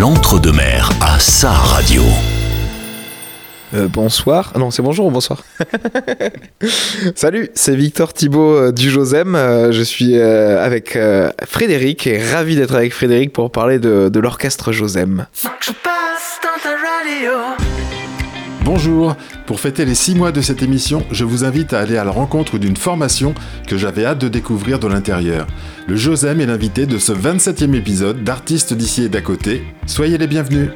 l'entre-deux-mer à sa radio. Euh, bonsoir. Ah non, c'est bonjour ou bonsoir. Salut, c'est Victor Thibault euh, du Josem. Euh, je suis euh, avec euh, Frédéric et ravi d'être avec Frédéric pour parler de, de l'orchestre Josem. Bonjour, pour fêter les 6 mois de cette émission, je vous invite à aller à la rencontre d'une formation que j'avais hâte de découvrir de l'intérieur. Le Josem est l'invité de ce 27e épisode d'Artistes d'ici et d'à côté. Soyez les bienvenus.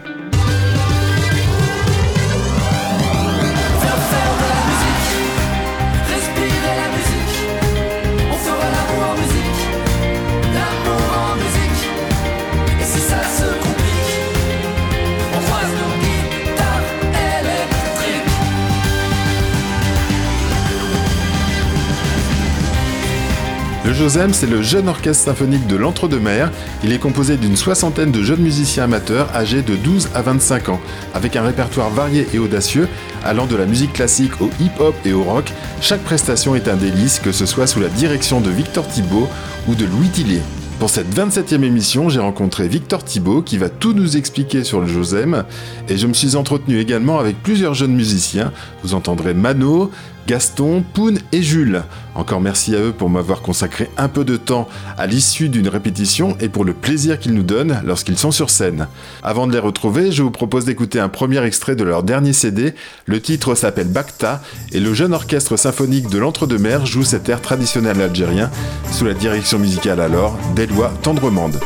Josem, c'est le jeune orchestre symphonique de l'Entre-deux-Mers. Il est composé d'une soixantaine de jeunes musiciens amateurs âgés de 12 à 25 ans. Avec un répertoire varié et audacieux, allant de la musique classique au hip-hop et au rock, chaque prestation est un délice, que ce soit sous la direction de Victor Thibault ou de Louis Tillier. Pour cette 27e émission, j'ai rencontré Victor Thibault qui va tout nous expliquer sur le Josem et je me suis entretenu également avec plusieurs jeunes musiciens. Vous entendrez Mano, Gaston, Poun et Jules. Encore merci à eux pour m'avoir consacré un peu de temps à l'issue d'une répétition et pour le plaisir qu'ils nous donnent lorsqu'ils sont sur scène. Avant de les retrouver, je vous propose d'écouter un premier extrait de leur dernier CD. Le titre s'appelle Bacta et le jeune orchestre symphonique de l'Entre-deux-Mers joue cet air traditionnel algérien sous la direction musicale alors d'Éloi Tendremande.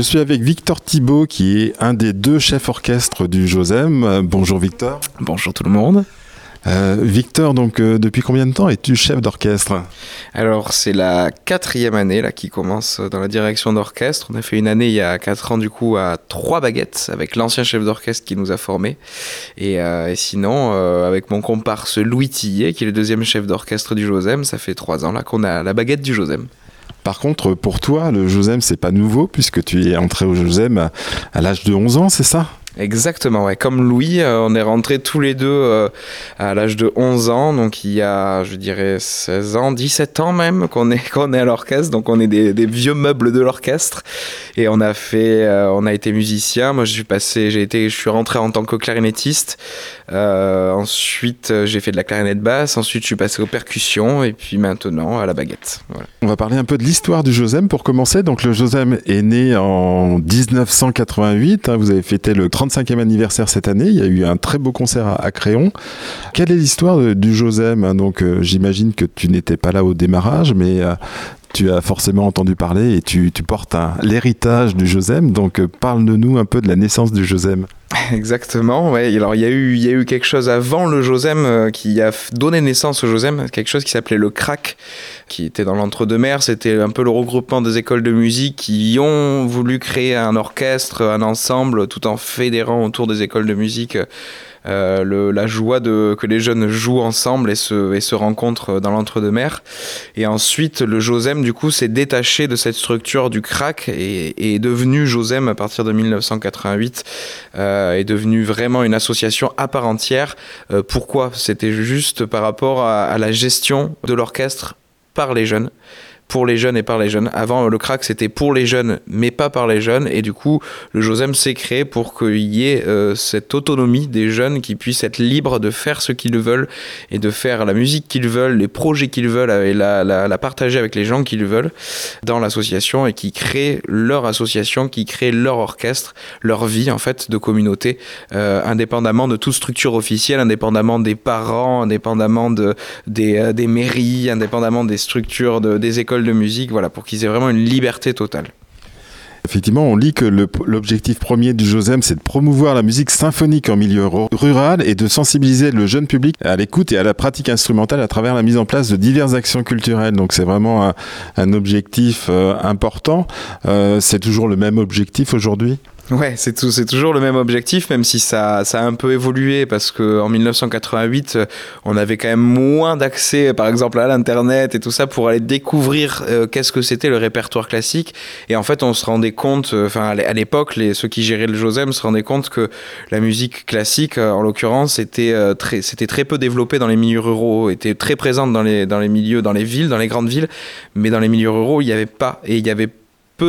Je suis avec Victor Thibault, qui est un des deux chefs orchestres du Josem. Bonjour Victor. Bonjour tout le monde. Euh, Victor, donc euh, depuis combien de temps es-tu chef d'orchestre? Alors c'est la quatrième année là qui commence dans la direction d'orchestre. On a fait une année il y a quatre ans du coup à trois baguettes avec l'ancien chef d'orchestre qui nous a formés. Et, euh, et sinon avec mon comparse Louis Tillet qui est le deuxième chef d'orchestre du Josem, ça fait trois ans là qu'on a la baguette du Josem. Par contre, pour toi, le Josem, c'est pas nouveau, puisque tu es entré au Josem à, à l'âge de 11 ans, c'est ça? Exactement, ouais. Comme Louis, euh, on est rentrés tous les deux euh, à l'âge de 11 ans, donc il y a, je dirais, 16 ans, 17 ans même qu'on est, qu'on est à l'orchestre, donc on est des, vieux meubles de l'orchestre. Et on a fait, euh, on a été musicien. Moi, je suis passé, j'ai été, je suis rentré en tant que clarinettiste. Ensuite, j'ai fait de la clarinette basse. Ensuite, je suis passé aux percussions. Et puis maintenant, à la baguette. On va parler un peu de l'histoire du Josem pour commencer. Donc, le Josem est né en 1988. hein. vous avez fêté le 35e anniversaire cette année. Il y a eu un très beau concert à, Créon. Quelle est l'histoire de- du Josem? Hein Donc, euh, j'imagine que tu n'étais pas là au démarrage, mais euh, tu as forcément entendu parler et tu, portes l'héritage du Josem. Donc, euh, parle-nous un peu de la naissance du Josem. Exactement, ouais. Alors il y a eu, y a eu quelque chose avant le Josem euh, qui a donné naissance au Josem, quelque chose qui s'appelait le CRAC, qui était dans l'entre-deux-mers. C'était un peu le regroupement des écoles de musique qui ont voulu créer un orchestre, un ensemble, tout en fédérant autour des écoles de musique. euh, le- la joie de que les jeunes jouent ensemble et se, et se rencontrent dans l'entre-deux-mers. Et ensuite, le Josem, du coup, s'est détaché de cette structure du crack et, est devenu Josem à partir de 1988 euh, est devenu vraiment une association à part entière. Euh, pourquoi? C'était juste par rapport à la gestion de l'orchestre par les jeunes pour les jeunes et par les jeunes. Avant, le crack, c'était pour les jeunes, mais pas par les jeunes. Et du coup, le Josem s'est créé pour qu'il y ait euh, cette autonomie des jeunes qui puissent être libres de faire ce qu'ils veulent et de faire la musique qu'ils veulent, les projets qu'ils veulent et la, la, la partager avec les gens qu'ils veulent dans l'association et qui créent leur association, qui créent leur orchestre, leur vie en fait de communauté, euh, indépendamment de toute structure officielle, indépendamment des parents, indépendamment de, des, euh, des mairies, indépendamment des structures, de, des écoles de musique, voilà, pour qu'ils aient vraiment une liberté totale. Effectivement, on lit que l'objectif premier du Josem, c'est de promouvoir la musique symphonique en milieu ru- rural et de sensibiliser le jeune public à l'écoute et à la pratique instrumentale à travers la mise en place de diverses actions culturelles. Donc c'est vraiment un, un objectif euh, important. Euh, c'est toujours le même objectif aujourd'hui? Ouais, c'est toujours le même objectif, même si ça, ça a un peu évolué parce que en 1988, euh, on avait quand même moins d'accès, par exemple, à l'internet et tout ça pour aller découvrir euh, qu'est-ce que c'était le répertoire classique. Et en fait, on se rendait compte, euh, enfin, à l'é- à l'époque, ceux qui géraient le Josem se rendaient compte que la musique classique, en l'occurrence, était très, c'était très peu développé dans les milieux ruraux, était très présente dans les, dans les milieux, dans les villes, dans les grandes villes, mais dans les milieux ruraux, il n'y avait pas, et il y avait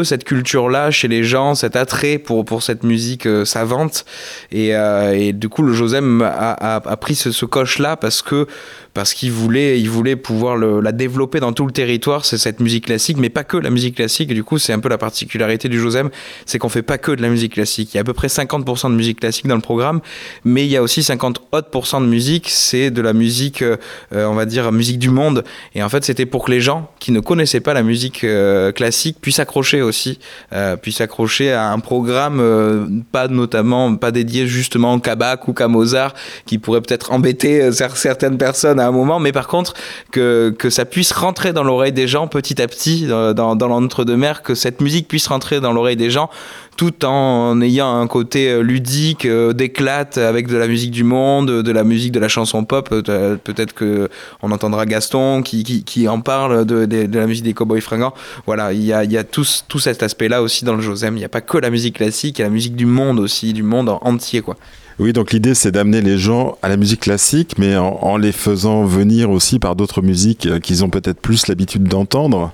cette culture-là chez les gens, cet attrait pour, pour cette musique euh, savante. Et, euh, et du coup, le Josem a, a, a pris ce, ce coche-là parce que parce qu'il voulait, il voulait pouvoir la développer dans tout le territoire, c'est cette musique classique, mais pas que la musique classique. Du coup, c'est un peu la particularité du Josem, c'est qu'on fait pas que de la musique classique. Il y a à peu près 50% de musique classique dans le programme, mais il y a aussi 50 autres de musique, c'est de la musique, euh, on va dire, musique du monde. Et en fait, c'était pour que les gens qui ne connaissaient pas la musique euh, classique puissent accrocher aussi, euh, puissent accrocher à un programme pas notamment, pas dédié justement qu'à Bach ou qu'à Mozart, qui pourrait peut-être embêter cer- certaines personnes à un moment, mais par contre que, que ça puisse rentrer dans l'oreille des gens petit à petit dans, dans, l'entre-deux-mer, que cette musique puisse rentrer dans l'oreille des gens tout en ayant un côté euh, ludique, euh, d'éclate avec de la musique du monde, de la musique de la chanson pop. Euh, Peut-être que on entendra Gaston qui, qui, en parle de, de, la musique des Cowboys fringants. Voilà, il y a, y a tout, tout cet aspect-là aussi dans le Josem. Il n'y a pas que la musique classique, il y a la musique du monde aussi, du monde en entier, quoi. Oui, donc l'idée c'est d'amener les gens à la musique classique, mais en, les faisant venir aussi par d'autres musiques euh, qu'ils ont peut-être plus l'habitude d'entendre.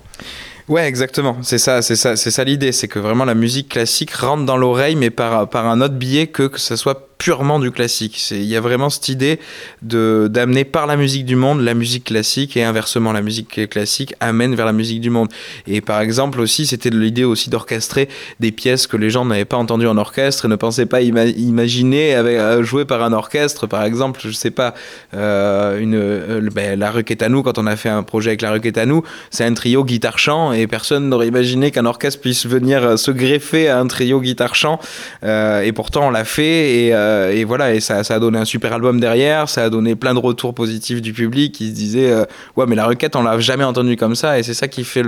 Ouais, exactement. C'est ça, c'est ça, c'est ça l'idée, c'est que vraiment la musique classique rentre dans l'oreille, mais par, par un autre biais que que ça soit purement du classique. Il y a vraiment cette idée d'amener par la musique du monde la musique classique et inversement la musique classique amène vers la musique du monde. Et par exemple aussi, c'était l'idée aussi d'orchestrer des pièces que les gens n'avaient pas entendues en orchestre et ne pensaient pas ima- imaginer avec, euh, jouées par un orchestre. Par exemple, je sais pas, euh, une, euh, ben, La Requête à nous, quand on a fait un projet avec La Requête à nous, c'est un trio guitare-chant et personne n'aurait imaginé qu'un orchestre puisse venir euh, se greffer à un trio guitare-chant. Et pourtant, on l'a fait et, euh, et voilà, et ça, a donné un super album derrière, ça a donné plein de retours positifs du public qui se disait euh, Ouais, mais La Requête, on l'a jamais entendu comme ça et c'est ça qui fait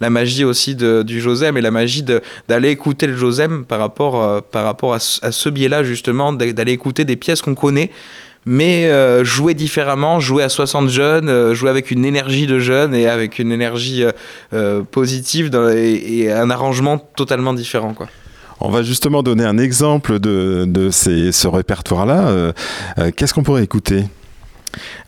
la magie aussi du Josem et la magie d'aller écouter le Josem par rapport, euh, par rapport à, ce- biais-là, justement, d'a- d'aller écouter des pièces qu'on connaît mais jouer différemment, jouer à 60 jeunes, jouer avec une énergie de jeunes et avec une énergie positive et, et un arrangement totalement différent. Quoi. On va justement donner un exemple de, de ces- ce répertoire-là. Euh, euh, Qu'est-ce qu'on pourrait écouter?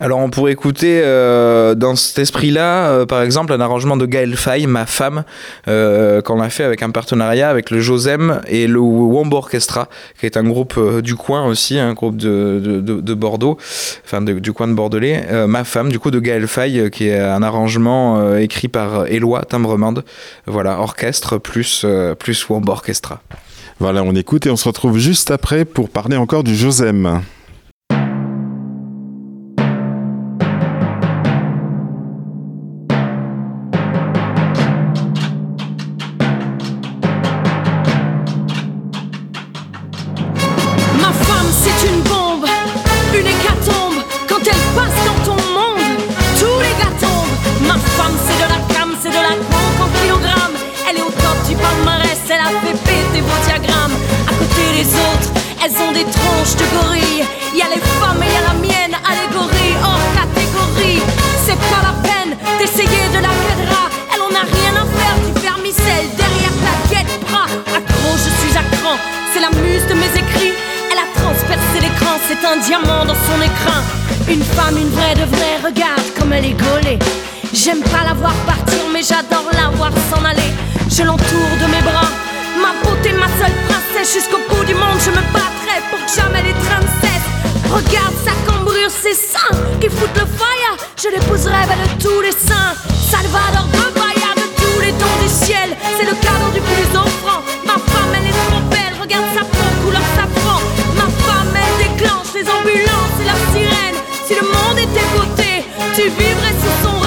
Alors on pourrait écouter euh, dans cet esprit-là, euh, par exemple, un arrangement de Gaël Faye, ma femme, euh, qu'on a fait avec un partenariat avec le Josem et le Wombo Orchestra, qui est un groupe du coin aussi, un groupe de, de, de- de Bordeaux, enfin du coin de Bordelais. Ma femme, du coup, de Gaël euh, qui est un arrangement écrit par Éloi Timbremande. Voilà, orchestre plus, plus Wombo Orchestra. Voilà, on écoute et on se retrouve juste après pour parler encore du Josem. Elles ont des tronches de gorilles. Y a les femmes et y a la mienne, allégorie hors catégorie. C'est pas la peine d'essayer de la cadra. Elle en a rien à faire du vermicelle derrière ta guette bras. Accro, je suis à cran, c'est la muse de mes écrits. Elle a transpercé l'écran, c'est un diamant dans son écrin. Une femme, une vraie de vraie, regarde comme elle est gaulée. J'aime pas la voir partir, mais j'adore la voir s'en aller. Je l'entoure de mes bras, ma beauté, ma seule princesse. Jusqu'au bout du monde, je me pour que jamais les trains cessent. Regarde sa cambrure, ses seins qui foutent le fire. Je l'épouserai belle de tous les saints. Salvador de Bahia, de tous les dons du ciel. C'est le cadeau du plus offrant. Ma femme, elle est trop belle. Regarde sa peau, couleur safran. Ma femme, elle déclenche les ambulances et la sirène. Si le monde était beauté, tu vivrais sous. Son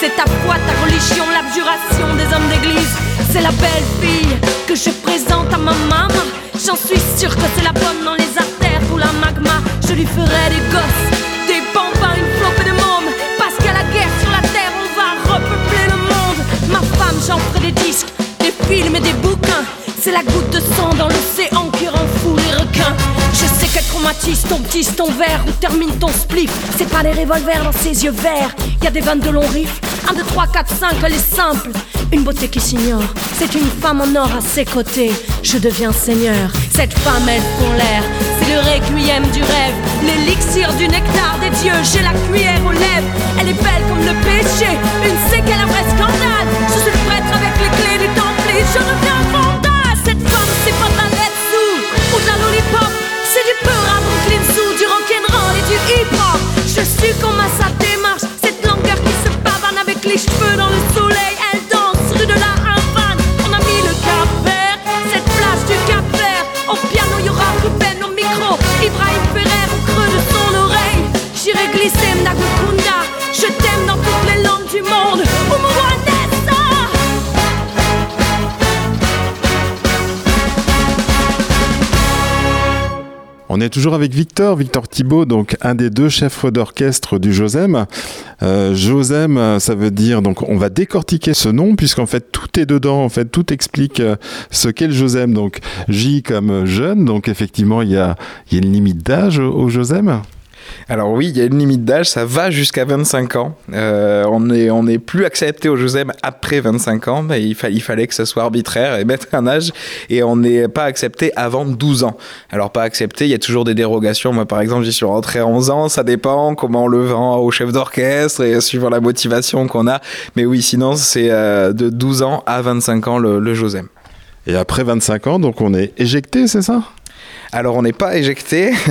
C'est ta foi, ta religion, l'abjuration des hommes d'église. C'est la belle fille que je présente à ma maman. J'en suis sûre que c'est la bonne dans les artères ou la magma. Je lui ferai des gosses, des bambins, une flopée de mômes. Parce qu'à la guerre sur la terre, on va repeupler le monde. Ma femme, j'en ferai des disques, des films et des bouquins. C'est la goutte de sang dans l'océan qui rend fou les requins. Qu'elle traumatise ton petit, ton verre ou termine ton spliff. C'est pas les revolvers dans ses yeux verts. Y a des vannes de long riff. 1, 2, 3, 4, 5, elle est simple. Une beauté qui s'ignore. C'est une femme en or à ses côtés. Je deviens seigneur. Cette femme, elle fond l'air. C'est le requiem du rêve. L'élixir du nectar des dieux. J'ai la cuillère aux lèvres. Elle est belle comme le péché. Une séquelle, un vrai scandale. Je suis le prêtre avec les clés du temple. Et je reviens vandale. Je suis comme à sa démarche, cette longueur qui se pavane avec les cheveux dans le On est toujours avec Victor, Victor Thibault, donc un des deux chefs d'orchestre du Josem. Euh, Josem, ça veut dire donc on va décortiquer ce nom puisqu'en fait tout est dedans, en fait tout explique euh, ce qu'est le Josem. Donc J comme jeune, donc effectivement il y a, il y a une limite d'âge au, au Josem? Alors oui, il y a une limite d'âge, ça va jusqu'à 25 ans. Euh, on n'est on plus accepté au Josem après 25 ans, mais il fallait que ce soit arbitraire et mettre un âge, et on n'est pas accepté avant 12 ans. Alors pas accepté, il y a toujours des dérogations. Moi par exemple, j'y suis rentré à 11 ans, ça dépend comment on le vend au chef d'orchestre et suivant la motivation qu'on a. Mais oui, sinon c'est euh, de 12 ans à 25 ans le, le Josem. Et après 25 ans, donc on est éjecté, c'est ça? Alors on n'est pas éjecté.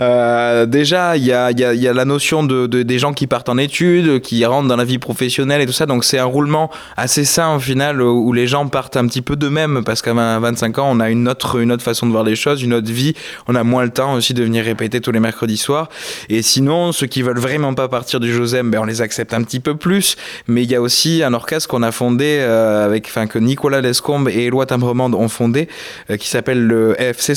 Euh, déjà, il y a, la notion de, de- des gens qui partent en études, qui rentrent dans la vie professionnelle et tout ça. Donc c'est un roulement assez sain au final où les gens partent un petit peu d'eux-mêmes parce qu'à 20 25 ans, on a une autre, une autre façon de voir les choses, une autre vie. On a moins le temps aussi de venir répéter tous les mercredis soirs. Et sinon, ceux qui veulent vraiment pas partir du Josem, ben, on les accepte un petit peu plus. Mais il y a aussi un orchestre qu'on a fondé euh, avec, que Nicolas Lescombe et Éloi Timbremande ont fondé, euh, qui s'appelle le FC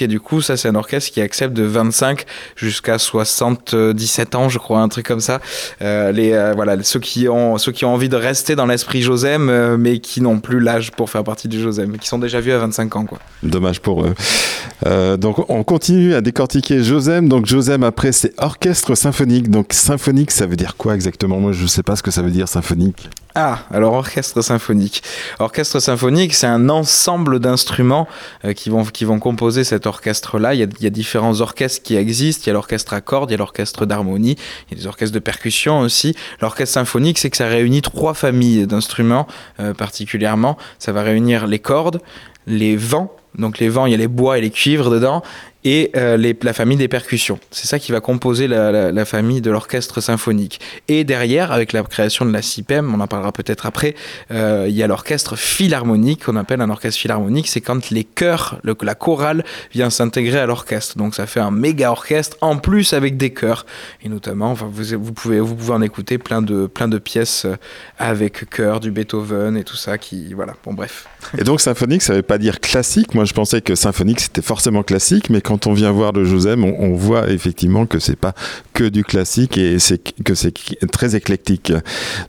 Et du coup, ça c'est un orchestre qui accepte de 25 jusqu'à 77 ans, je crois, un truc comme ça. Euh, les euh, voilà, ceux qui ont ceux qui ont envie de rester dans l'esprit Josem, euh, mais qui n'ont plus l'âge pour faire partie du Josem, qui sont déjà vieux à 25 ans, quoi. Dommage pour eux. Donc on continue à décortiquer Josem. Donc Josem après c'est orchestre symphonique. Donc symphonique ça veut dire quoi exactement? Moi je sais pas ce que ça veut dire symphonique. Ah, alors orchestre symphonique. Orchestre symphonique, c'est un ensemble d'instruments euh, qui, vont, composer cet orchestre-là. Il y a différents orchestres qui existent. Il y a l'orchestre à cordes, il y a l'orchestre d'harmonie, il y a des orchestres de percussion aussi. L'orchestre symphonique, c'est que ça réunit trois familles d'instruments euh, particulièrement. Ça va réunir les cordes, les vents. Donc les vents, il y a les bois et les cuivres dedans, et euh, la famille des percussions. C'est ça qui va composer la, famille de l'orchestre symphonique. Et derrière, avec la création de la CIPEM, on en parlera peut-être après, euh, il y a l'orchestre philharmonique, qu'on appelle un orchestre philharmonique, c'est quand les chœurs, la chorale vient s'intégrer à l'orchestre. Donc ça fait un méga orchestre, en plus avec des chœurs. Et notamment, vous, pouvez, vous en écouter plein de, pièces euh, avec chœur, du Beethoven et tout ça, qui, voilà, bon bref. Et donc symphonique ça veut pas dire classique. Moi je pensais que symphonique c'était forcément classique, mais quand on vient voir le Josem, on, on voit effectivement que c'est pas que du classique et c'est que c'est très éclectique.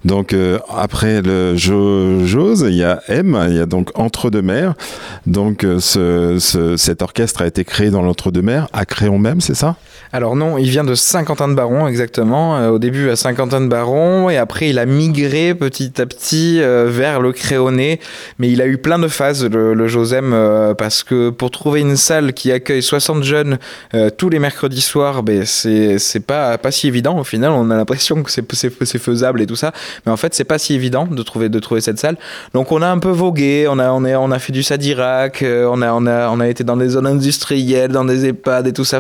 Donc euh, après le Jo- Jose, il y a M, il y a donc Entre deux mers. Donc euh, ce, ce- cet orchestre a été créé dans l'entre-deux-mers, à Créon même, c'est ça? Alors non, il vient de Saint-Quentin-de-Baron exactement. Euh, au début à Saint-Quentin-de-Baron et après il a migré petit à petit vers le Créonais. Mais il a eu plein de phases le, le Josem parce que pour trouver une salle qui accueille 60 jeunes tous les mercredis soirs, ben c'est c'est pas si évident. Au final, on a l'impression que c'est faisable et tout ça, mais en fait c'est pas si évident de trouver de trouver cette salle. Donc on a un peu vogué, on a fait du Sadirac, euh, on a été dans des zones industrielles, dans des EHPAD et tout ça.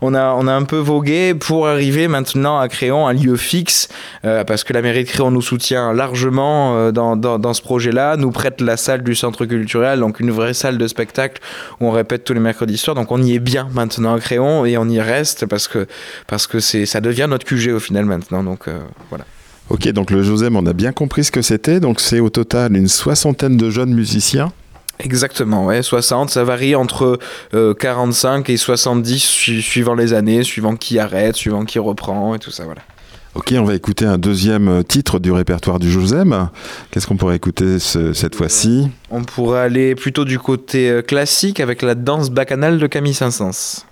On a un peu vogué pour arriver maintenant à Créon, un lieu fixe, euh, parce que la mairie de Créon nous soutient largement euh, dans ce projet-là, nous prête la salle du centre culturel, donc une vraie salle de spectacle où on répète tous les mercredis soirs. Donc on y est bien maintenant à Créon et on y reste parce que, parce que c'est, ça devient notre QG au final maintenant. Donc euh, voilà. Ok, donc le Josem, on a bien compris ce que c'était. Donc c'est au total une soixantaine de jeunes musiciens. Exactement, ouais, 60, ça varie entre euh, 45 et 70 su- suivant les années, suivant qui arrête, suivant qui reprend et tout ça, voilà. Ok, on va écouter un deuxième euh, titre du répertoire du Josem. Qu'est-ce qu'on pourrait écouter ce- cette fois-ci? On pourrait aller plutôt du côté euh, classique avec la danse bacchanale de Camille Saint-Saëns.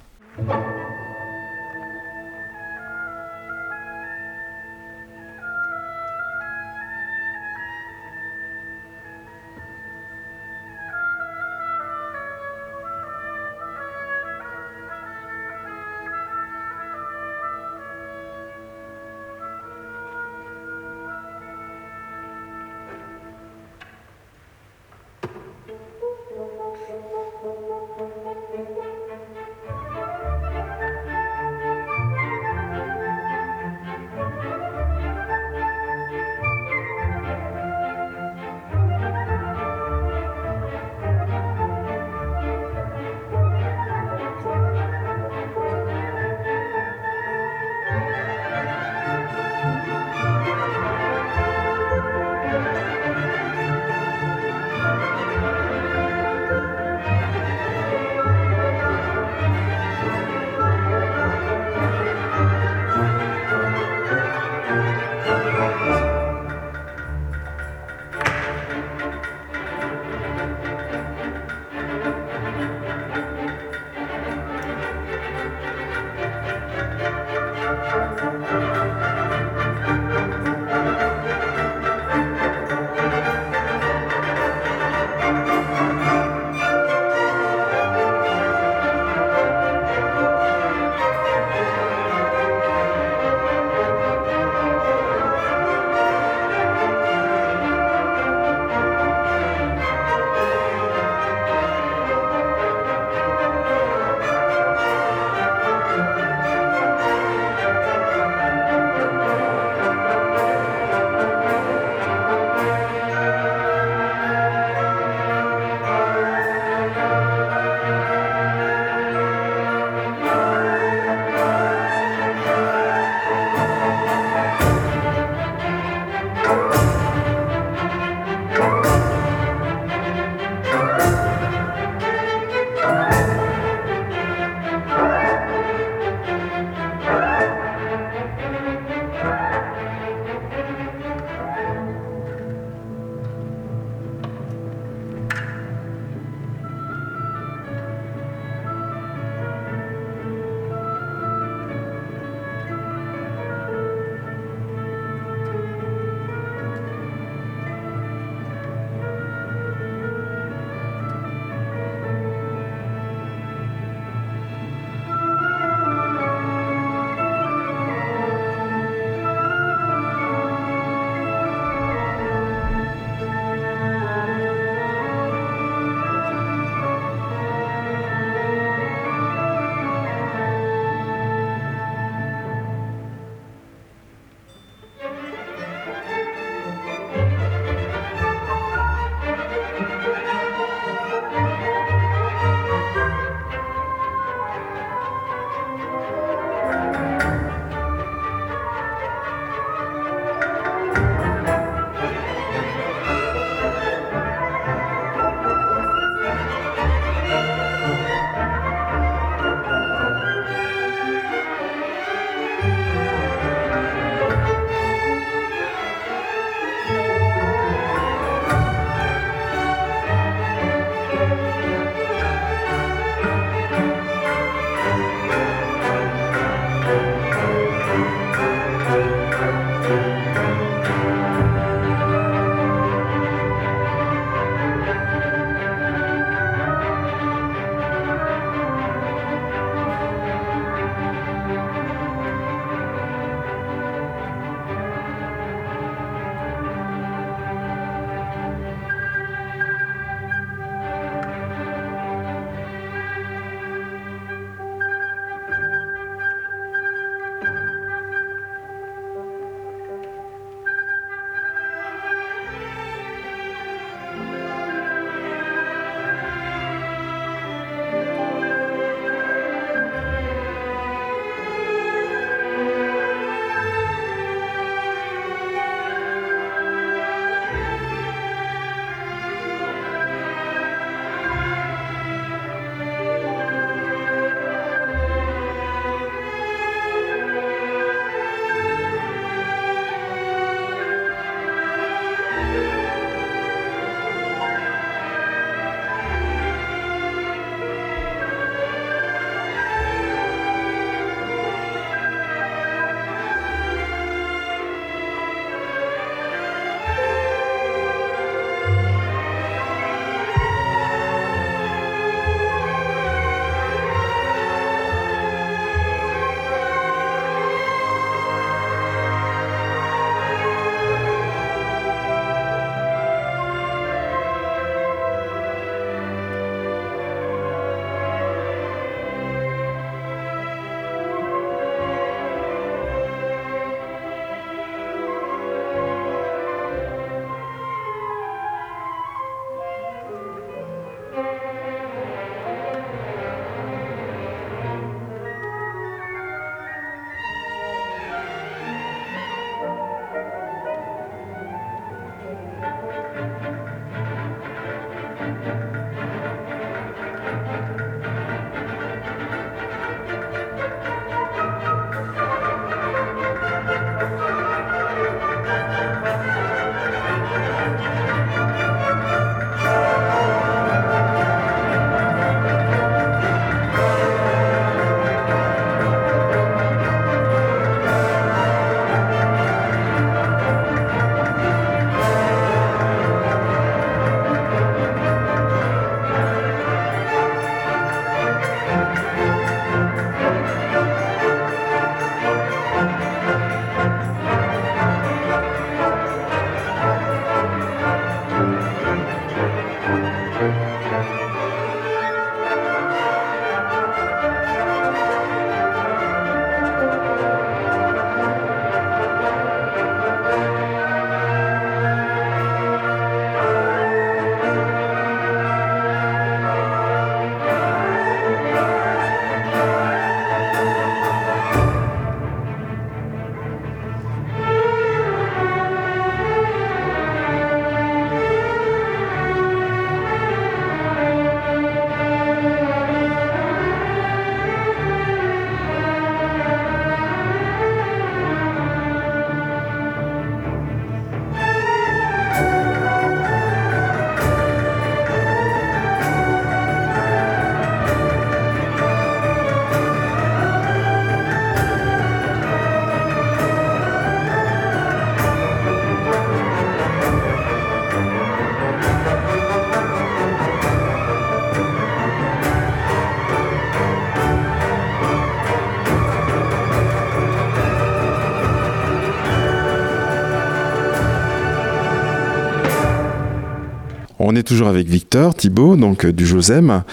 On est toujours avec Victor Thibault, donc euh, du Josem.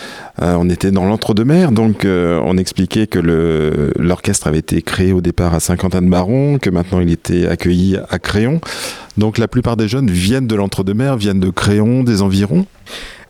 Euh, on était dans l'entre-deux-mers, donc euh, on expliquait que l'orchestre avait été créé au départ à Saint-Quentin-de-Baron, que maintenant il était accueilli à Créon. Donc la plupart des jeunes viennent de l'entre-deux-mers, viennent de Créon, des environs.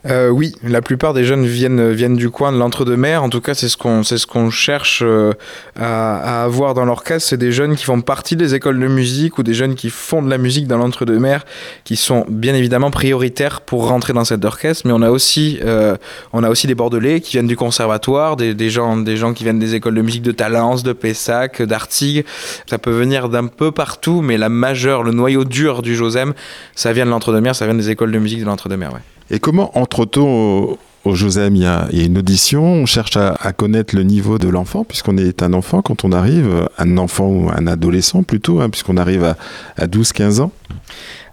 Euh, oui, la plupart des jeunes viennent, viennent du coin de l'entre-deux-mers. En tout cas, c'est ce qu'on ce cherche euh, à, à avoir dans l'orchestre. C'est des jeunes qui font partie des écoles de musique ou des jeunes qui font de la musique dans l'entre-deux-mers, qui sont bien évidemment prioritaires pour rentrer dans cet orchestre. Mais on a aussi, euh, on a aussi des Bordelais qui viennent du conservatoire, des, des, gens, des gens qui viennent des écoles de musique de Talence, de Pessac, d'Artigues. Ça peut venir d'un peu partout, mais la majeure, le noyau dur du Josem, ça vient de l'entre-deux-mers, ça vient des écoles de musique de l'entre-deux-mers. Ouais. Et comment entre-t-on au, Josem il y, a, une audition, on cherche à, à connaître le niveau de l'enfant, puisqu'on est un enfant quand on arrive, un enfant ou un adolescent plutôt, hein, puisqu'on arrive à, à 12-15 ans.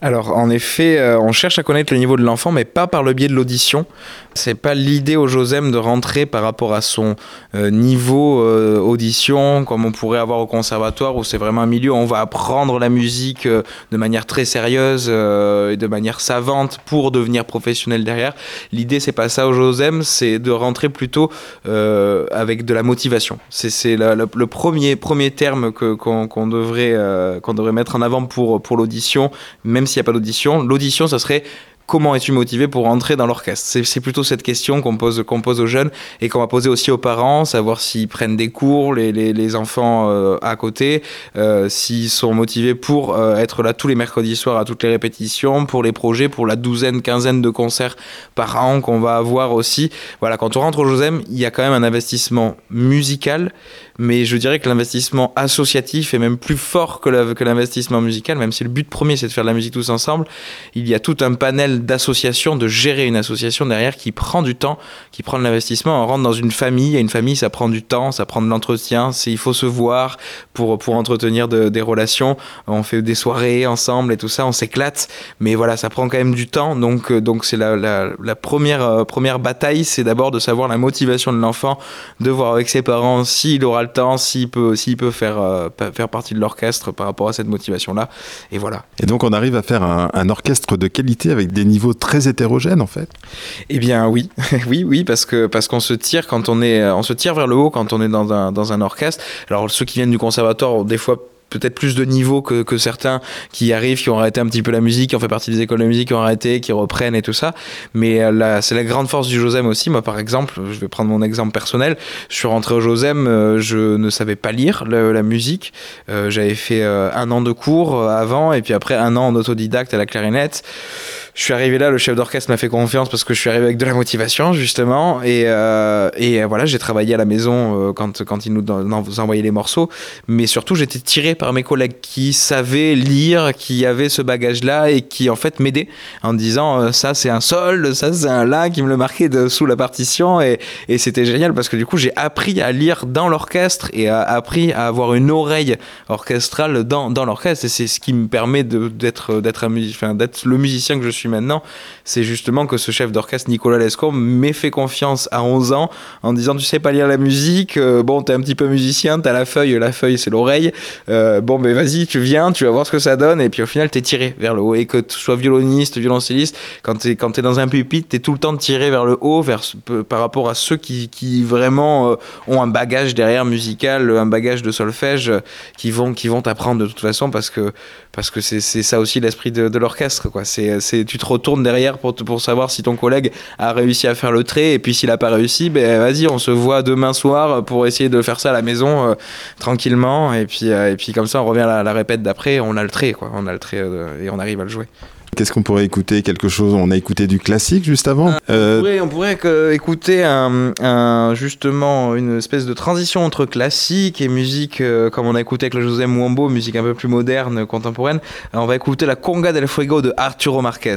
Alors, en effet, euh, on cherche à connaître le niveau de l'enfant, mais pas par le biais de l'audition. C'est pas l'idée au Josem de rentrer par rapport à son euh, niveau euh, audition, comme on pourrait avoir au conservatoire, où c'est vraiment un milieu où on va apprendre la musique de manière très sérieuse et de manière savante pour devenir professionnel derrière. L'idée, c'est pas ça au Josem, c'est de rentrer plutôt avec de la motivation. C'est le premier, premier terme qu'on devrait, devrait mettre en avant pour, pour l'audition, même s'il n'y a pas d'audition. L'audition, ça serait comment es-tu motivé pour entrer dans l'orchestre? C'est plutôt cette question qu'on pose, pose aux jeunes et qu'on va poser aussi aux parents, savoir s'ils prennent des cours, les, les, les enfants euh, à côté, euh, s'ils sont motivés pour euh, être là tous les mercredis soirs à toutes les répétitions, pour les projets, pour la douzaine, quinzaine de concerts par an qu'on va avoir aussi. Voilà, quand on rentre au Josem, il y a quand même un investissement musical, mais je dirais que l'investissement associatif est même plus fort que l'investissement musical, même si le but premier c'est de faire de la musique tous ensemble. Il y a tout un panel d'associations, de gérer une association derrière qui prend du temps, qui prend de l'investissement. On rentre dans une famille, et une famille ça prend du temps, ça prend de l'entretien, il faut se voir pour, entretenir de- des relations. On fait des soirées ensemble et tout ça, on s'éclate, mais voilà, ça prend quand même du temps. Donc euh, c'est la première, euh, première bataille, c'est d'abord de savoir la motivation de l'enfant, de voir avec ses parents s'il aura le temps, s'il peut, s'il peut faire, euh, faire partie de l'orchestre par rapport à cette motivation-là. Et voilà. Et donc on arrive à faire un, un orchestre de qualité avec des niveaux très hétérogènes en fait? Eh bien oui, oui, oui, parce que parce qu'on se tire quand on est, on se tire vers le haut quand on est dans un dans un orchestre. Alors ceux qui viennent du conservatoire ont des fois peut-être plus de niveau que, certains qui arrivent, qui ont arrêté un petit peu la musique, qui ont fait partie des écoles de musique, qui ont arrêté, qui reprennent et tout ça. Mais euh, c'est la grande force du Josem aussi. Moi, par exemple, je vais prendre mon exemple personnel. Je suis rentré au Josem, euh, je ne savais pas lire la musique. Euh, J'avais fait un an de cours avant et puis après un an en autodidacte à la clarinette. Je suis arrivé là, le chef d'orchestre m'a fait confiance parce que je suis arrivé avec de la motivation justement et, voilà j'ai travaillé à la maison quand, il nous envoyait les morceaux mais surtout j'étais tiré par mes collègues qui savaient lire, qui avaient ce bagage là et qui en fait m'aidaient en disant euh, ça c'est un sol, ça c'est un la qui me le marquait sous la partition et, c'était génial parce que du coup j'ai appris à lire dans l'orchestre et a appris à avoir une oreille orchestrale dans, dans l'orchestre et c'est ce qui me permet d'être enfin, le musicien que je suis maintenant. C'est justement que ce chef d'orchestre Nicolas Lescaut m'ait fait confiance à 11 ans en disant tu sais pas lire la musique euh, bon t'es un petit peu musicien t'as la feuille la feuille c'est l'oreille euh, bon ben vas-y tu viens tu vas voir ce que ça donne et puis au final t'es tiré vers le haut. Et que tu sois violoniste violoncelliste quand t'es quand t'es dans un pupitre t'es tout le temps tiré vers le haut vers par rapport à ceux qui, qui vraiment euh, ont un bagage derrière musical un bagage de solfège euh, qui vont qui vont t'apprendre de toute façon parce que parce que c'est ça aussi l'esprit de, de l'orchestre quoi. C'est tu te retournes derrière pour pour savoir si ton collègue a réussi à faire le trait et puis s'il a pas réussi ben vas-y on se voit demain soir pour essayer de faire ça à la maison euh, tranquillement. Et puis euh, et puis comme ça on revient à la, la répète d'après on a le trait quoi. On a le trait euh, et on arrive à le jouer Qu'est-ce qu'on pourrait écouter? Quelque chose On a écouté du classique juste avant? on Euh, pourrait, on pourrait que- écouter un, un- justement une espèce de transition entre classique et musique, euh, comme on a écouté avec le José Mwambo, musique un peu plus moderne, contemporaine. Alors, on va écouter la Conga del Fuego de Arturo Marquez.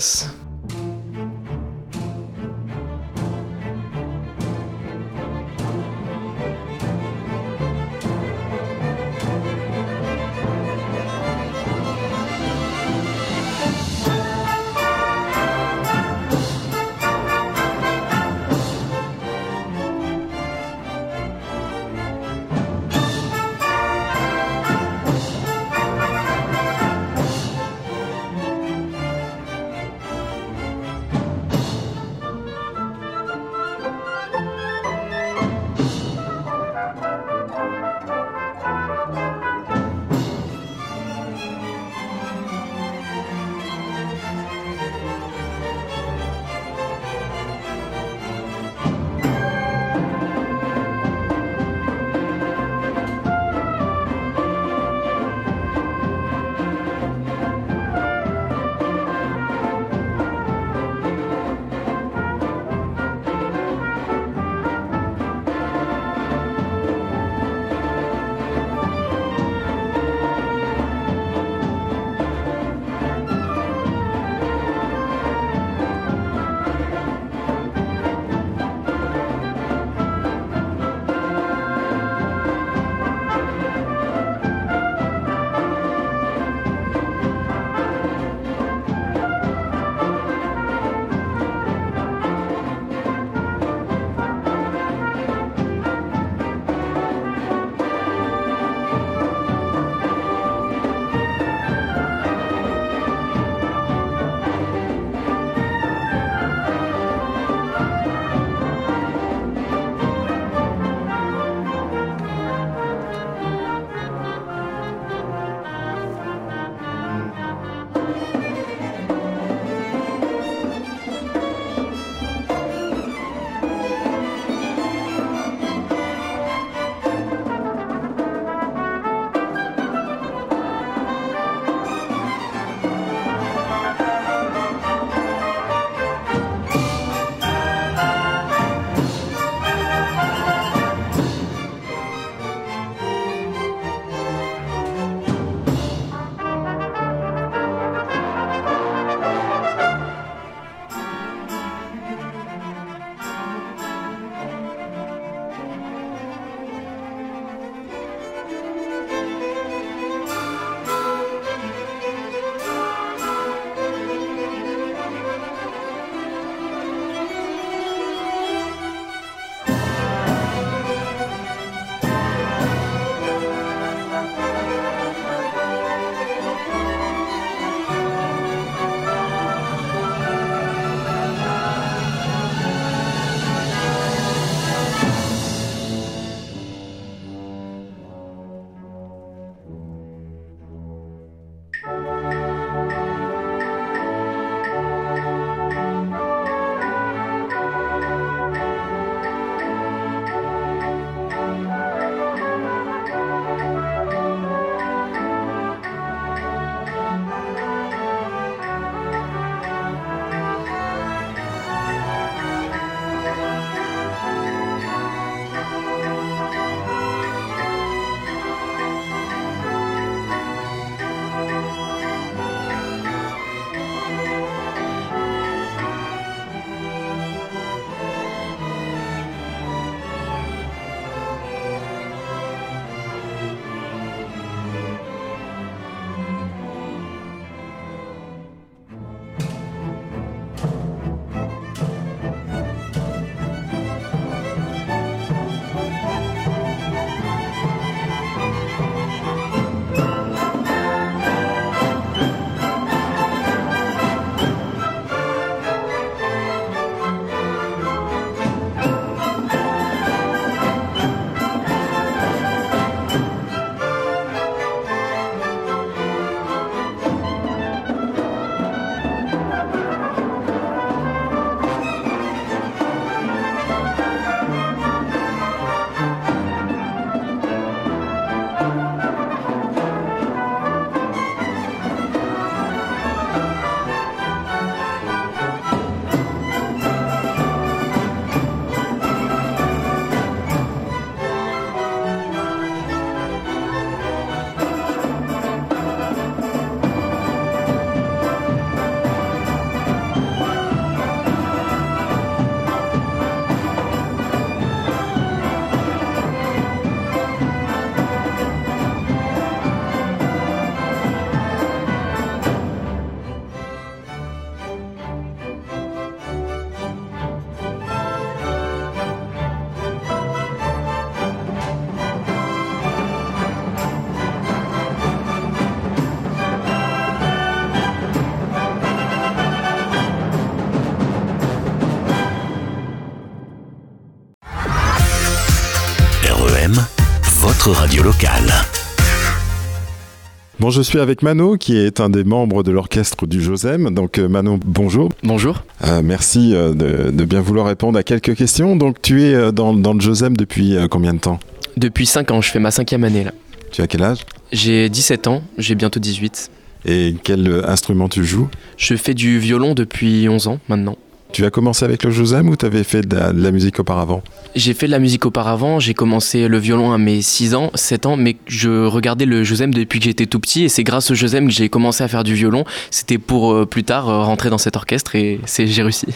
Locale. Bon, je suis avec Mano, qui est un des membres de l'orchestre du Josem. Donc, euh, Mano, bonjour. Bonjour. Euh, merci euh, de, de bien vouloir répondre à quelques questions. Donc, tu es dans, dans le Josem depuis combien de temps? Depuis 5 ans, je fais ma cinquième année là. Tu as quel âge? J'ai 17 ans, j'ai bientôt 18. Et quel instrument tu joues? Je fais du violon depuis 11 ans maintenant. Tu as commencé avec le Josem ou tu avais fait de la, de la musique auparavant J'ai fait de la musique auparavant, j'ai commencé le violon à mes 6 ans, 7 ans, mais je regardais le Josem depuis que j'étais tout petit et c'est grâce au Josem que j'ai commencé à faire du violon. C'était pour euh, plus tard euh, rentrer dans cet orchestre et j'ai réussi.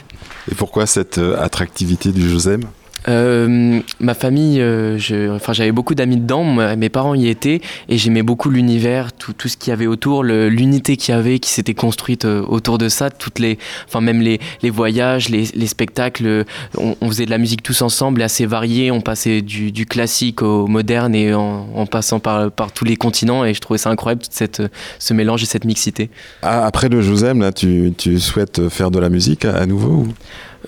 Et pourquoi cette euh, attractivité du Josem? Euh, ma famille, euh, je- enfin j'avais beaucoup d'amis dedans, moi, mes parents y étaient et j'aimais beaucoup l'univers, tout, tout ce qu'il y avait autour, l'unité qu'il y avait, qui s'était construite euh, autour de ça, toutes les, enfin même les, les voyages, les, les spectacles, on, on faisait de la musique tous ensemble, et assez variée, on passait du, du classique au moderne et en, en passant par, par tous les continents et je trouvais ça incroyable, toute cette, ce mélange et cette mixité. Ah, Après le Josem, là, tu, tu souhaites faire de la musique à, à nouveau ou?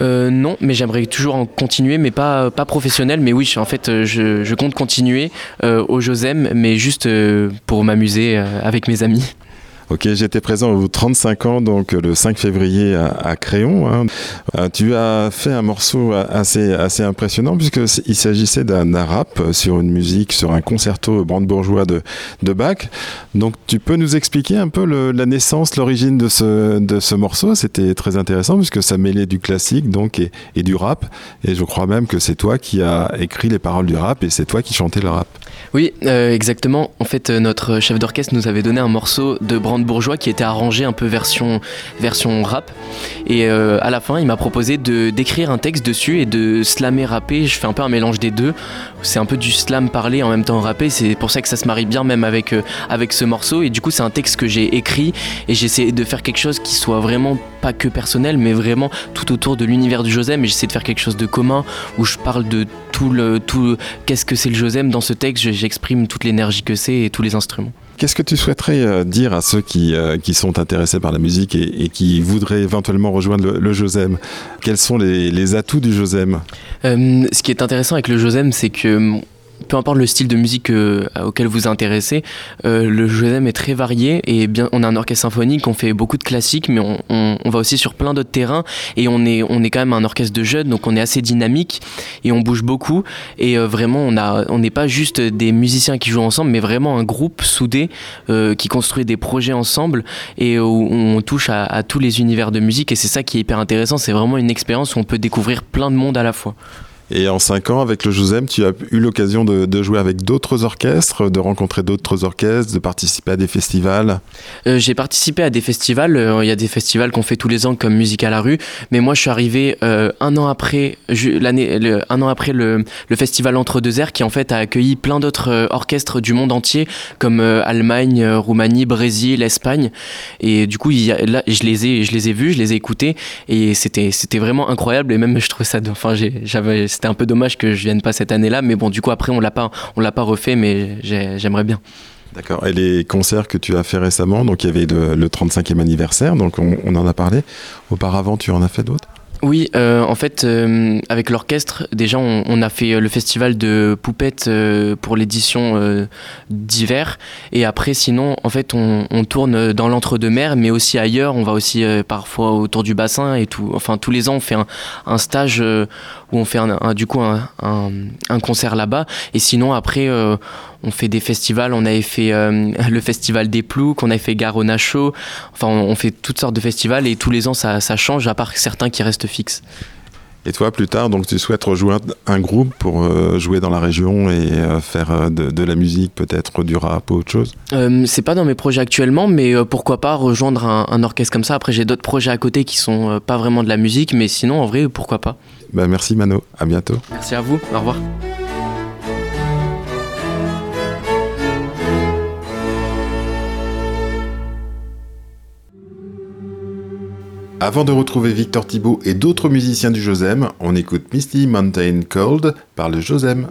Non, mais j'aimerais toujours en continuer, mais pas, pas professionnel. Mais oui, je- en fait, euh, je, compte continuer euh, au Josem, mais juste euh, pour m'amuser euh, avec mes amis. Ok, j'étais présent aux 35 ans, donc euh, le 5 février à, Créon. hein. Euh, tu as fait un morceau assez, assez impressionnant puisqu'il s'agissait d'un rap sur une musique, sur un concerto brandebourgeois de, de Bach. Donc tu peux nous expliquer un peu la naissance, l'origine de ce, de ce morceau? C'était très intéressant puisque ça mêlait du classique donc et, et du rap. Et je crois même que c'est toi qui as écrit les paroles du rap et c'est toi qui chantais le rap. Oui, euh, exactement. En fait, euh, notre chef d'orchestre nous avait donné un morceau de Brandebourgeois qui était arrangé un peu version, version rap. Et euh, à la fin, il m'a proposé de d'écrire un texte dessus et de slammer rapper. Je fais un peu un mélange des deux. C'est un peu du slam parlé en même temps rappé. C'est pour ça que ça se marie bien même avec, euh, avec ce morceau. Et du coup, c'est un texte que j'ai écrit et j'essaie de faire quelque chose qui soit vraiment pas que personnel, mais vraiment tout autour de l'univers du Josem. Et j'essaie de faire quelque chose de commun où je parle de tout le tout qu'est-ce que c'est le Josem dans ce texte. Je- J'exprime toute l'énergie que c'est et tous les instruments. Qu'est-ce que tu souhaiterais euh, dire à ceux qui, euh, qui sont intéressés par la musique et, qui voudraient éventuellement rejoindre le, Josem? Quels sont les, les atouts du Josem? Euh, ce qui est intéressant avec le Josem, c'est que peu importe le style de musique euh, auquel vous vous intéressez, euh, le Josem est très varié et bien on a un orchestre symphonique, on fait beaucoup de classiques, mais on, va aussi sur plein d'autres terrains et on est, on est quand même un orchestre de jeunes, donc on est assez dynamique et on bouge beaucoup et euh, vraiment on on n'est pas juste des musiciens qui jouent ensemble, mais vraiment un groupe soudé euh, qui construit des projets ensemble et où on touche à, à tous les univers de musique et c'est ça qui est hyper intéressant, c'est vraiment une expérience où on peut découvrir plein de monde à la fois. Et en cinq ans, avec le Josem, tu as eu l'occasion de, jouer avec d'autres orchestres, de rencontrer d'autres orchestres, de participer à des festivals. Euh, j'ai participé à des festivals. euh, Il y a des festivals qu'on fait tous les ans comme Musique à la rue. Mais moi, je suis arrivé euh, un an après, l'année, un an après le, le festival Entre deux airs, qui en fait a accueilli plein d'autres orchestres du monde entier, comme Allemagne, Roumanie, Brésil, Espagne. Et du coup, là, je les ai, je les ai vus, je les ai écoutés, et c'était, c'était vraiment incroyable. Et même, je trouvais ça, enfin, j'avais, c'était un peu dommage que je vienne pas cette année-là. Mais bon, du coup, après, on l'a pas, on l'a pas refait, mais j'ai- j'aimerais bien. D'accord. Et les concerts que tu as fait récemment, donc il y avait le, le 35e anniversaire, donc on, on en a parlé. Auparavant, tu en as fait d'autres? Oui, euh, en fait, euh, avec l'orchestre, déjà, on, on a fait euh, le festival de Poupette euh, pour l'édition d'hiver. Et après, sinon, en fait, on, on tourne dans l'entre-deux-mer, mais aussi ailleurs. On va aussi parfois autour du bassin et tout. Enfin, tous les ans, on fait un, un stage où on fait un, du coup un, concert là-bas. Et sinon, après, euh, on fait des festivals. On avait fait euh, le festival des Ploucs, on avait fait Garona Show. Enfin, on, on fait toutes sortes de festivals et tous les ans, ça, ça change, à part certains qui restent fixes. Et toi, plus tard, donc tu souhaites rejoindre un groupe pour euh, jouer dans la région et euh, faire euh, de, de la musique, peut-être du rap ou autre chose? C'est pas dans mes projets actuellement, mais pourquoi pas rejoindre un, un orchestre comme ça. Après, j'ai d'autres projets à côté qui sont pas vraiment de la musique, mais sinon, en vrai, pourquoi pas. ben, Merci Mano, à bientôt. Merci à vous, au revoir. Avant de retrouver Victor Thibault et d'autres musiciens du Josem, on écoute Misty Mountain Cold par le Josem.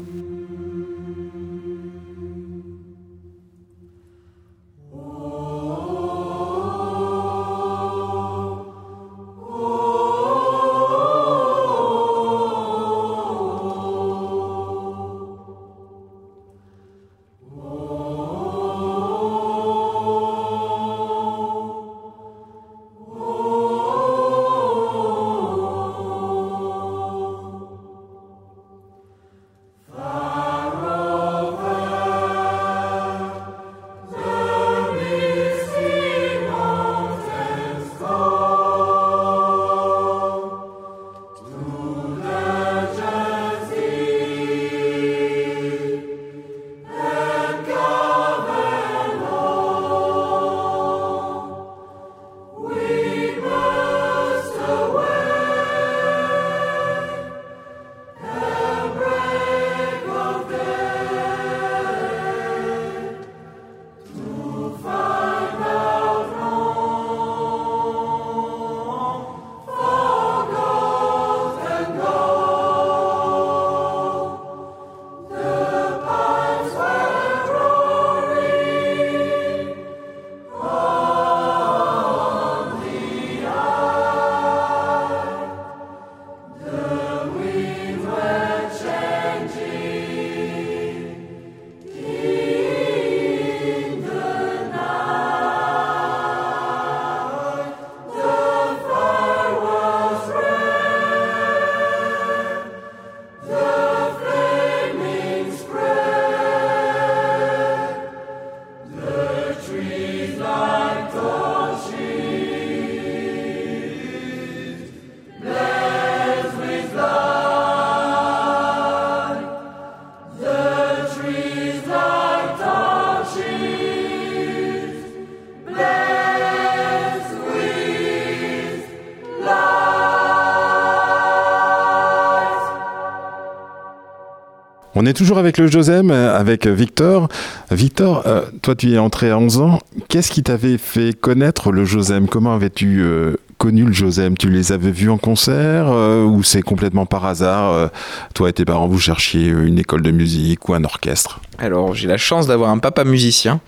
On est toujours avec le Josem, euh, avec Victor. Victor, euh, toi tu es entré à 11 ans. Qu'est-ce qui t'avait fait connaître le Josem? Comment avais-tu euh, connu le Josem? Tu les avais vus en concert ou c'est complètement par hasard Toi et tes parents, vous cherchiez une école de musique ou un orchestre? Alors, j'ai la chance d'avoir un papa musicien,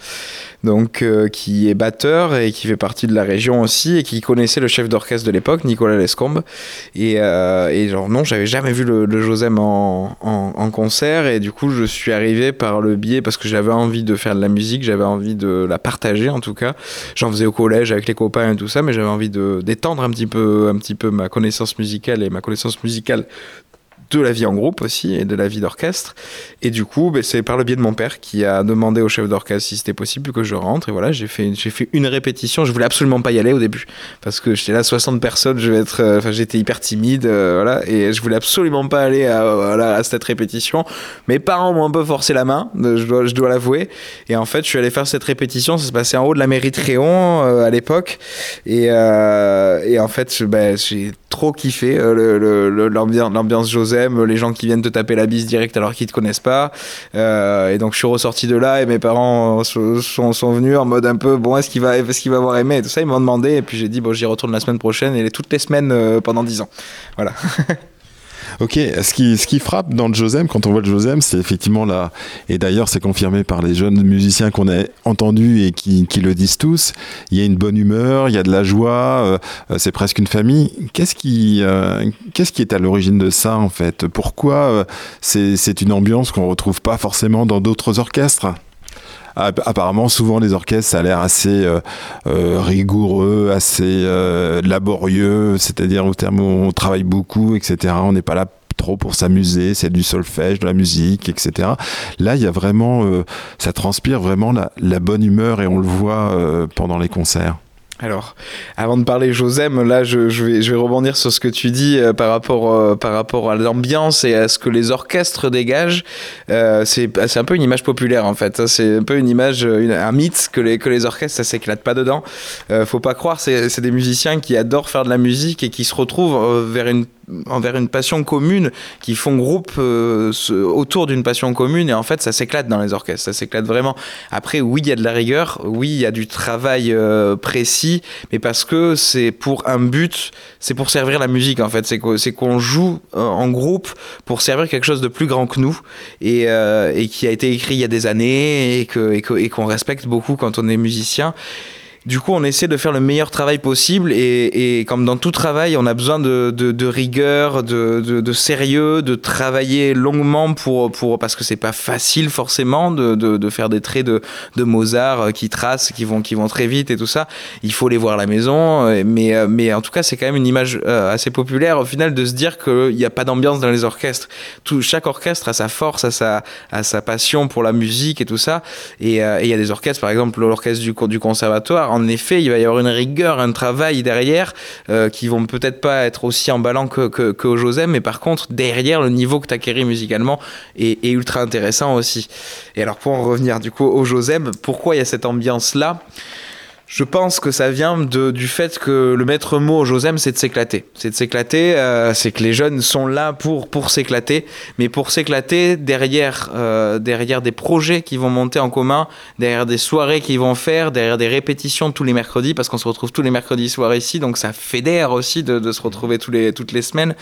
donc euh, qui est batteur et qui fait partie de la région aussi et qui connaissait le chef d'orchestre de l'époque, Nicolas Lescombe. Et, euh, genre, non, j'avais jamais vu le, le Josem en, en, en concert et du coup, je suis arrivé par le biais parce que j'avais envie de faire de la musique, j'avais envie de la partager en tout cas. J'en faisais au collège avec les copains et tout ça, mais j'avais envie de d'étendre un petit peu, un petit peu ma connaissance musicale et ma connaissance musicale de la vie en groupe aussi et de la vie d'orchestre. Et du coup, ben, c'est par le biais de mon père qui a demandé au chef d'orchestre si c'était possible que je rentre. Et voilà, j'ai fait, fait une répétition. Je voulais absolument pas y aller au début parce que j'étais là 60 personnes. Je vais être, euh, enfin, j'étais hyper timide, euh, voilà, et je voulais absolument pas aller à, cette répétition. Mes parents m'ont un peu forcé la main, euh, je dois, je dois l'avouer. Et en fait, je suis allé faire cette répétition. Ça se passait en haut de la mairie de à l'époque. Et, et en fait, ben, j'ai trop kiffé euh, l'ambiance Josem, les gens qui viennent te taper la bise direct alors qu'ils te connaissent pas. Euh, et donc je suis ressorti de là et mes parents sont venus en mode un peu bon est-ce qu'il va est-ce qu'il va avoir aimé et tout ça ils m'ont demandé et puis j'ai dit bon j'y retourne la semaine prochaine et toutes les semaines euh, pendant 10 ans. Voilà. Ok, ce qui, ce qui frappe dans le Josem, quand on voit le Josem, c'est effectivement là, et d'ailleurs c'est confirmé par les jeunes musiciens qu'on a entendus et qui, qui le disent tous, il y a une bonne humeur, il y a de la joie, euh, c'est presque une famille. Qu'est-ce qui, euh, qu'est-ce qui est à l'origine de ça en fait? Pourquoi euh, c'est, une ambiance qu'on retrouve pas forcément dans d'autres orchestres? Apparemment, souvent les orchestres, ça a l'air assez euh, euh, rigoureux, assez euh, laborieux, c'est-à-dire au terme on travaille beaucoup, etc. On n'est pas là trop pour s'amuser, c'est du solfège, de la musique, etc. Là, il y a vraiment, euh, ça transpire vraiment la, la bonne humeur et on le voit euh, pendant les concerts. Alors, avant de parler Josem, là, je, vais, rebondir sur ce que tu dis euh, par, rapport, euh, par rapport à l'ambiance et à ce que les orchestres dégagent. Euh, c'est c'est un peu une image populaire, en fait. Ça, C'est un peu une image, un mythe que les, que les orchestres, ça s'éclate pas dedans. Faut pas croire, c'est des musiciens qui adorent faire de la musique et qui se retrouvent vers une envers une passion commune, qui font groupe euh, autour d'une passion commune, et en fait, ça s'éclate dans les orchestres, ça s'éclate vraiment. Après, oui, il y a de la rigueur, oui, il y a du travail euh, précis, mais parce que c'est pour un but, c'est pour servir la musique, en fait. C'est qu'o- c'est qu'on joue euh, en groupe pour servir quelque chose de plus grand que nous, et, qui a été écrit il y a des années, et qu'on respecte beaucoup quand on est musicien. Du coup, on essaie de faire le meilleur travail possible et, et comme dans tout travail, on a besoin de, de, de rigueur, de, de, sérieux, de travailler longuement pour, pour parce que c'est pas facile forcément de, faire des traits de, Mozart euh, qui tracent, qui vont, qui vont très vite et tout ça. Il faut les voir à la maison, euh, mais, euh, mais en tout cas, c'est quand même une image assez populaire au final de se dire qu'il n'y a pas d'ambiance dans les orchestres. Tout, chaque orchestre a sa force, a sa, a sa passion pour la musique et tout ça. Et il y a des orchestres, par exemple l'orchestre du, du conservatoire, en effet, il va y avoir une rigueur, un travail derrière euh, qui vont peut-être pas être aussi emballants que, que, au Josem, mais par contre, derrière, le niveau que tu acquéris musicalement est, est ultra intéressant aussi. Et alors, pour en revenir du coup au Josem, pourquoi il y a cette ambiance-là? Je pense que ça vient de, du fait que le maître mot Josem, c'est de s'éclater. C'est de s'éclater, euh, c'est que les jeunes sont là pour, pour s'éclater, mais pour s'éclater derrière, euh, derrière des projets qui vont monter en commun, derrière des soirées qu'ils vont faire, derrière des répétitions tous les mercredis, parce qu'on se retrouve tous les mercredis soirs ici, donc ça fédère aussi de, de se retrouver tous les, toutes les semaines.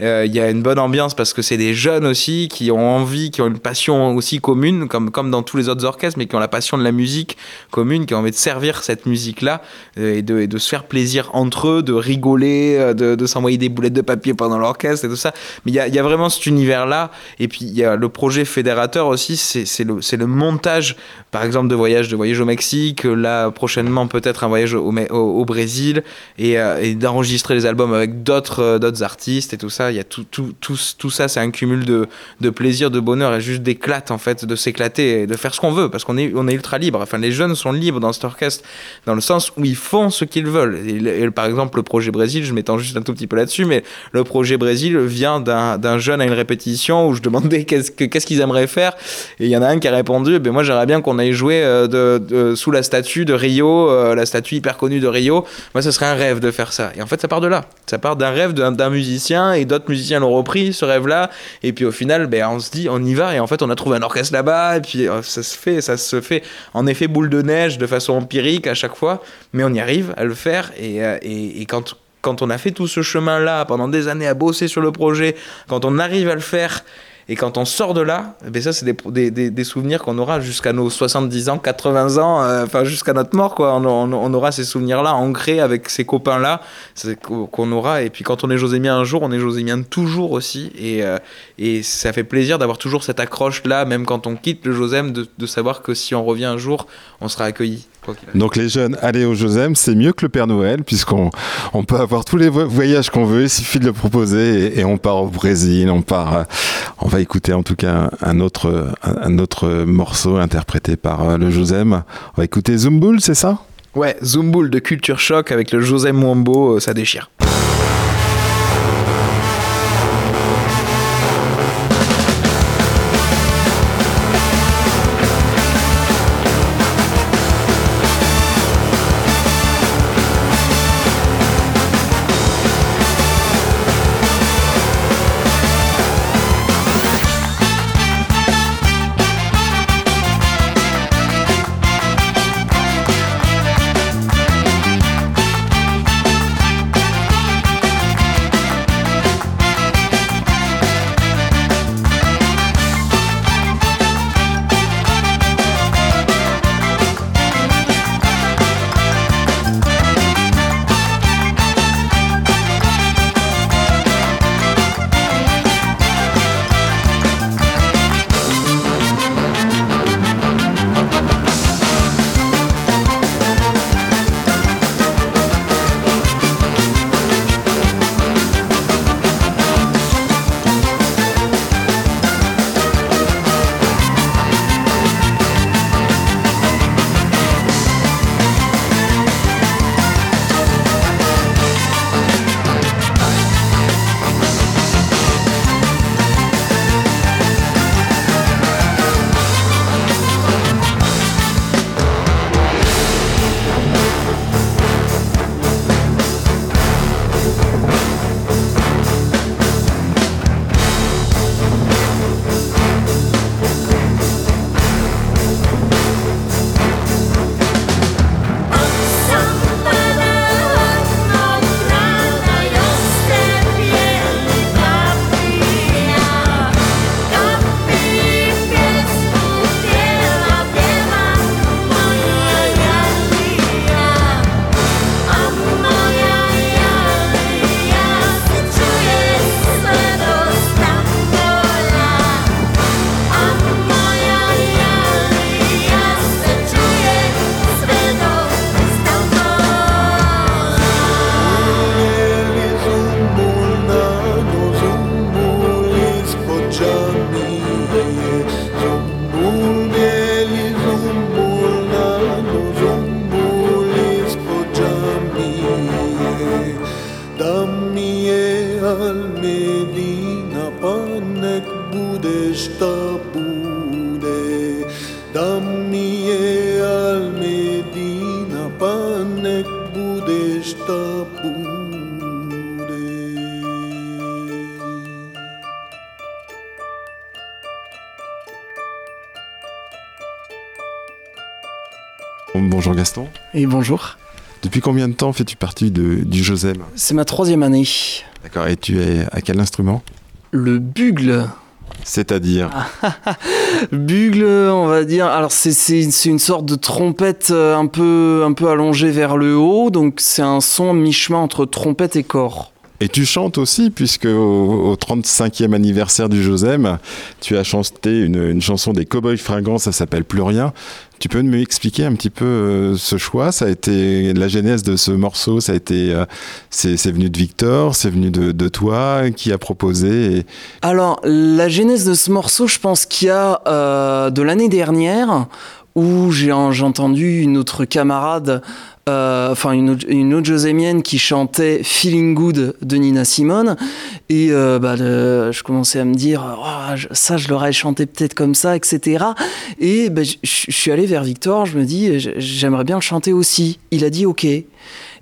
Euh, Il y a une bonne ambiance parce que c'est des jeunes aussi qui ont envie, qui ont une passion aussi commune, comme, comme dans tous les autres orchestres, mais qui ont la passion de la musique commune, qui ont envie de servir cette musique-là euh, et, de, se faire plaisir entre eux, de rigoler, euh, de, s'envoyer des boulettes de papier pendant l'orchestre et tout ça. Mais il y a, vraiment cet univers-là. Et puis il y a le projet fédérateur aussi, c'est le, montage, par exemple, de voyages, de voyages au Mexique, là prochainement peut-être un voyage au, Brésil, et, euh, d'enregistrer les albums avec d'autres euh, artistes et tout ça. Il y a tout, ça, c'est un cumul de, plaisir, de bonheur et juste d'éclate en fait, de s'éclater et de faire ce qu'on veut parce qu'on est, est ultra libre. Enfin, les jeunes sont libres dans cet orchestre dans le sens où ils font ce qu'ils veulent. Par exemple, le projet Brésil, je m'étends juste un tout petit peu là-dessus, mais le projet Brésil vient d'un jeune à une répétition où je demandais qu'est-ce que- qu'est-ce qu'ils aimeraient faire. Et il y en a un qui a répondu eh ben Moi, j'aimerais bien qu'on aille jouer euh, sous la statue de Rio, euh, la statue hyper connue de Rio. Moi, ce serait un rêve de faire ça. Et en fait, ça part de là. Ça part d'un rêve d'un d'un musicien et d'autres musiciens l'ont repris, ce rêve-là. Et puis au final, ben, on se dit, on y va. Et en fait, on a trouvé un orchestre là-bas. Et puis euh, ça se fait, ça se fait en effet boule de neige de façon empirique à chaque fois. Mais on y arrive à le faire. Et, euh, et, quand, quand on a fait tout ce chemin-là pendant des années à bosser sur le projet, quand on arrive à le faire. Et quand on sort de là, eh ben ça, c'est des, souvenirs qu'on aura jusqu'à nos 70 ans, 80 ans, euh, enfin jusqu'à notre mort. Quoi. On, aura ces souvenirs-là ancrés avec ces copains-là qu'on aura. Et puis quand on est Josémien un jour, on est Josémien toujours aussi. Et, euh, et ça fait plaisir d'avoir toujours cette accroche-là, même quand on quitte le Josem, de, de savoir que si on revient un jour, on sera accueilli. Donc les jeunes, allez au Josem, c'est mieux que le Père Noël, puisqu'on on peut avoir tous les vo- voyages qu'on veut, il suffit de le proposer, et, et on part au Brésil, on part... euh, on va écouter en tout cas un autre, un, un autre morceau interprété par euh, le Josem. On va écouter Zumboul, c'est ça? Ouais, Zumboul de Culture Shock avec le Josem Mwambo, euh, ça déchire. Gaston. Et bonjour. Depuis combien de temps fais-tu partie de- du Josem? C'est ma troisième année. D'accord, et tu es à quel instrument? Le bugle. C'est-à-dire? Bugle, on va dire. Alors c'est une sorte de trompette euh, un peu un peu allongée vers le haut, donc c'est un son mi-chemin entre trompette et corps. Et tu chantes aussi, puisque au, au 35e anniversaire du Josem, tu as chanté une, chanson des Cowboys Fringants, ça s'appelle Plus rien. Tu peux me expliquer un petit peu euh, ce choix? Ça a été la genèse de ce morceau, ça a été, euh, c'est venu de Victor, c'est venu de, toi, qui a proposé. Alors la genèse de ce morceau, je pense qu'il y a euh, de l'année dernière où j'ai entendu une autre camarade, enfin une, autre- josémienne qui chantait Feeling Good de Nina Simone. Et euh, bah, je commençais à me dire, Oh, ça, je l'aurais chanté peut-être comme ça, etc. Et bah, je suis allé vers Victor, je me dis, j'aimerais bien le chanter aussi. Il a dit OK.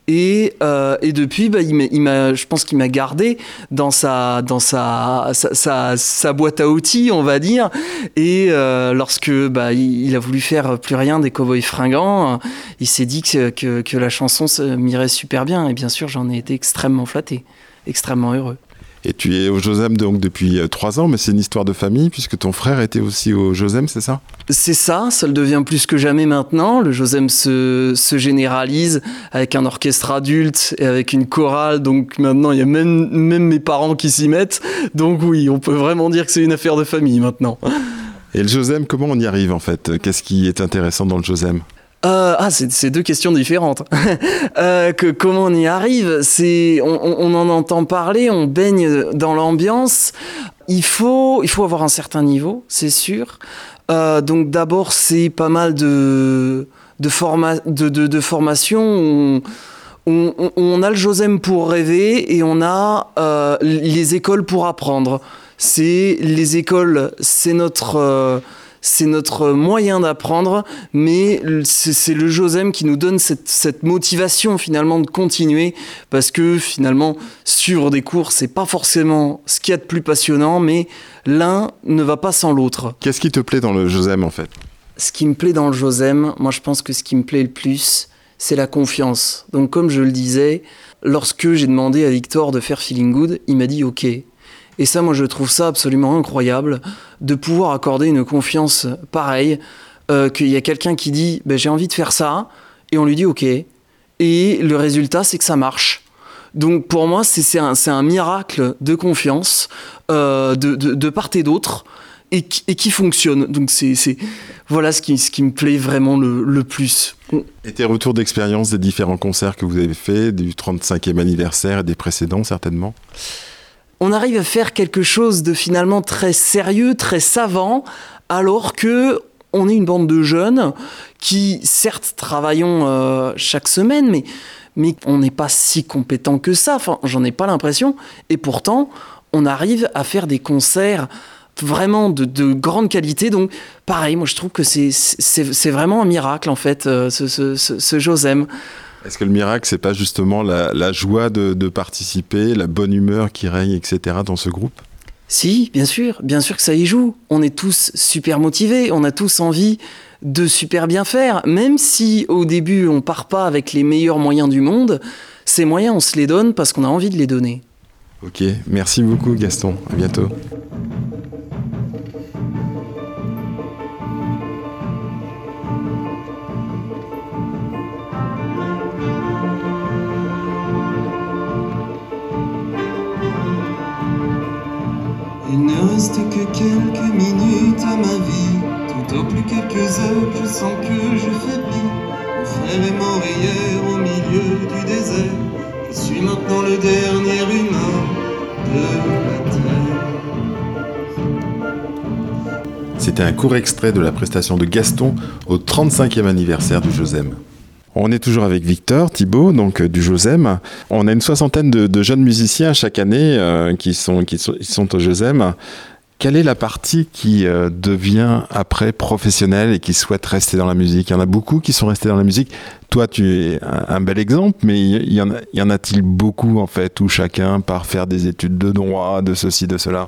Et, euh, et depuis, bah, il je pense qu'il m'a gardé dans sa, dans sa, sa, sa- boîte à outils, on va dire. Et euh, lorsque bah, il, a voulu faire plus rien des cowboys fringants, euh, il s'est dit que, que, que la chanson m'irait super bien. Et bien sûr, j'en ai été extrêmement flatté, extrêmement heureux. Et tu es au Josem donc depuis euh, trois ans, mais c'est une histoire de famille puisque ton frère était aussi au Josem, c'est ça? C'est ça, ça le devient plus que jamais maintenant. Le Josem se, se généralise avec un orchestre adulte et avec une chorale. Donc maintenant, il y a même, même mes parents qui s'y mettent. Donc oui, on peut vraiment dire que c'est une affaire de famille maintenant. Et le Josem, comment on y arrive en fait? Qu'est-ce qui est intéressant dans le Josem? Euh, ah, c'est deux questions différentes. Euh, que, comment on y arrive? C'est on, en entend parler, on baigne dans l'ambiance. Il faut, il faut avoir un certain niveau, c'est sûr. Euh, donc d'abord, c'est pas mal de de, forma, de, de, formation. On, on, a le Josem pour rêver et on a les écoles pour apprendre. C'est les écoles, c'est notre c'est notre moyen d'apprendre, mais c'est le Josem qui nous donne cette, cette motivation finalement de continuer, parce que finalement suivre des cours c'est pas forcément ce qu'il y a de plus passionnant, mais l'un ne va pas sans l'autre. Qu'est-ce qui te plaît dans le Josem en fait? Ce qui me plaît dans le Josem, moi je pense que ce qui me plaît le plus, c'est la confiance. Donc comme je le disais, lorsque j'ai demandé à Victor de faire Feeling Good, il m'a dit OK. Et ça, moi je trouve ça absolument incroyable de pouvoir accorder une confiance pareille, euh, qu'il y a quelqu'un qui dit ben, j'ai envie de faire ça, et on lui dit OK. Et le résultat, c'est que ça marche. Donc pour moi, c'est un, miracle de confiance euh, de, part et d'autre et, qui- fonctionne. Donc c'est voilà ce qui, ce qui me plaît vraiment le, le plus. Et tes retours d'expérience des différents concerts que vous avez faits, du 35e anniversaire et des précédents certainement? On arrive à faire quelque chose de finalement très sérieux, très savant, alors que on est une bande de jeunes qui, certes, travaillons euh, chaque semaine, mais, on n'est pas si compétent que ça. Enfin, j'en ai pas l'impression. Et pourtant, on arrive à faire des concerts vraiment de, de grande qualité. Donc, pareil, moi, je trouve que c'est- vraiment un miracle, en fait, euh, ce Josem. Est-ce que le miracle, c'est pas justement la, la joie de, de participer, la bonne humeur qui règne, etc. dans ce groupe? Si, bien sûr, bien sûr que ça y joue. On est tous super motivés, on a tous envie de super bien faire, même si au début on part pas avec les meilleurs moyens du monde, ces moyens on se les donne parce qu'on a envie de les donner. Ok, merci beaucoup Gaston, à bientôt. Il ne reste que quelques minutes à ma vie, tout au plus quelques heures, je sens que je faiblis. Mon frère est mort hier au milieu du désert, je suis maintenant le dernier humain de la terre. C'était un court extrait de la prestation de Gaston au 35e anniversaire du Josem. On est toujours avec Victor Thibault, donc euh, du Josem. On a une soixantaine de, jeunes musiciens chaque année euh, qui, sont, qui, sont, qui sont au Josem. Quelle est la partie qui euh, devient après professionnelle et qui souhaite rester dans la musique? Il y en a beaucoup qui sont restés dans la musique. Toi, tu es un, bel exemple, mais il y en, a-t-il beaucoup en fait où chacun part faire des études de droit, de ceci, de cela?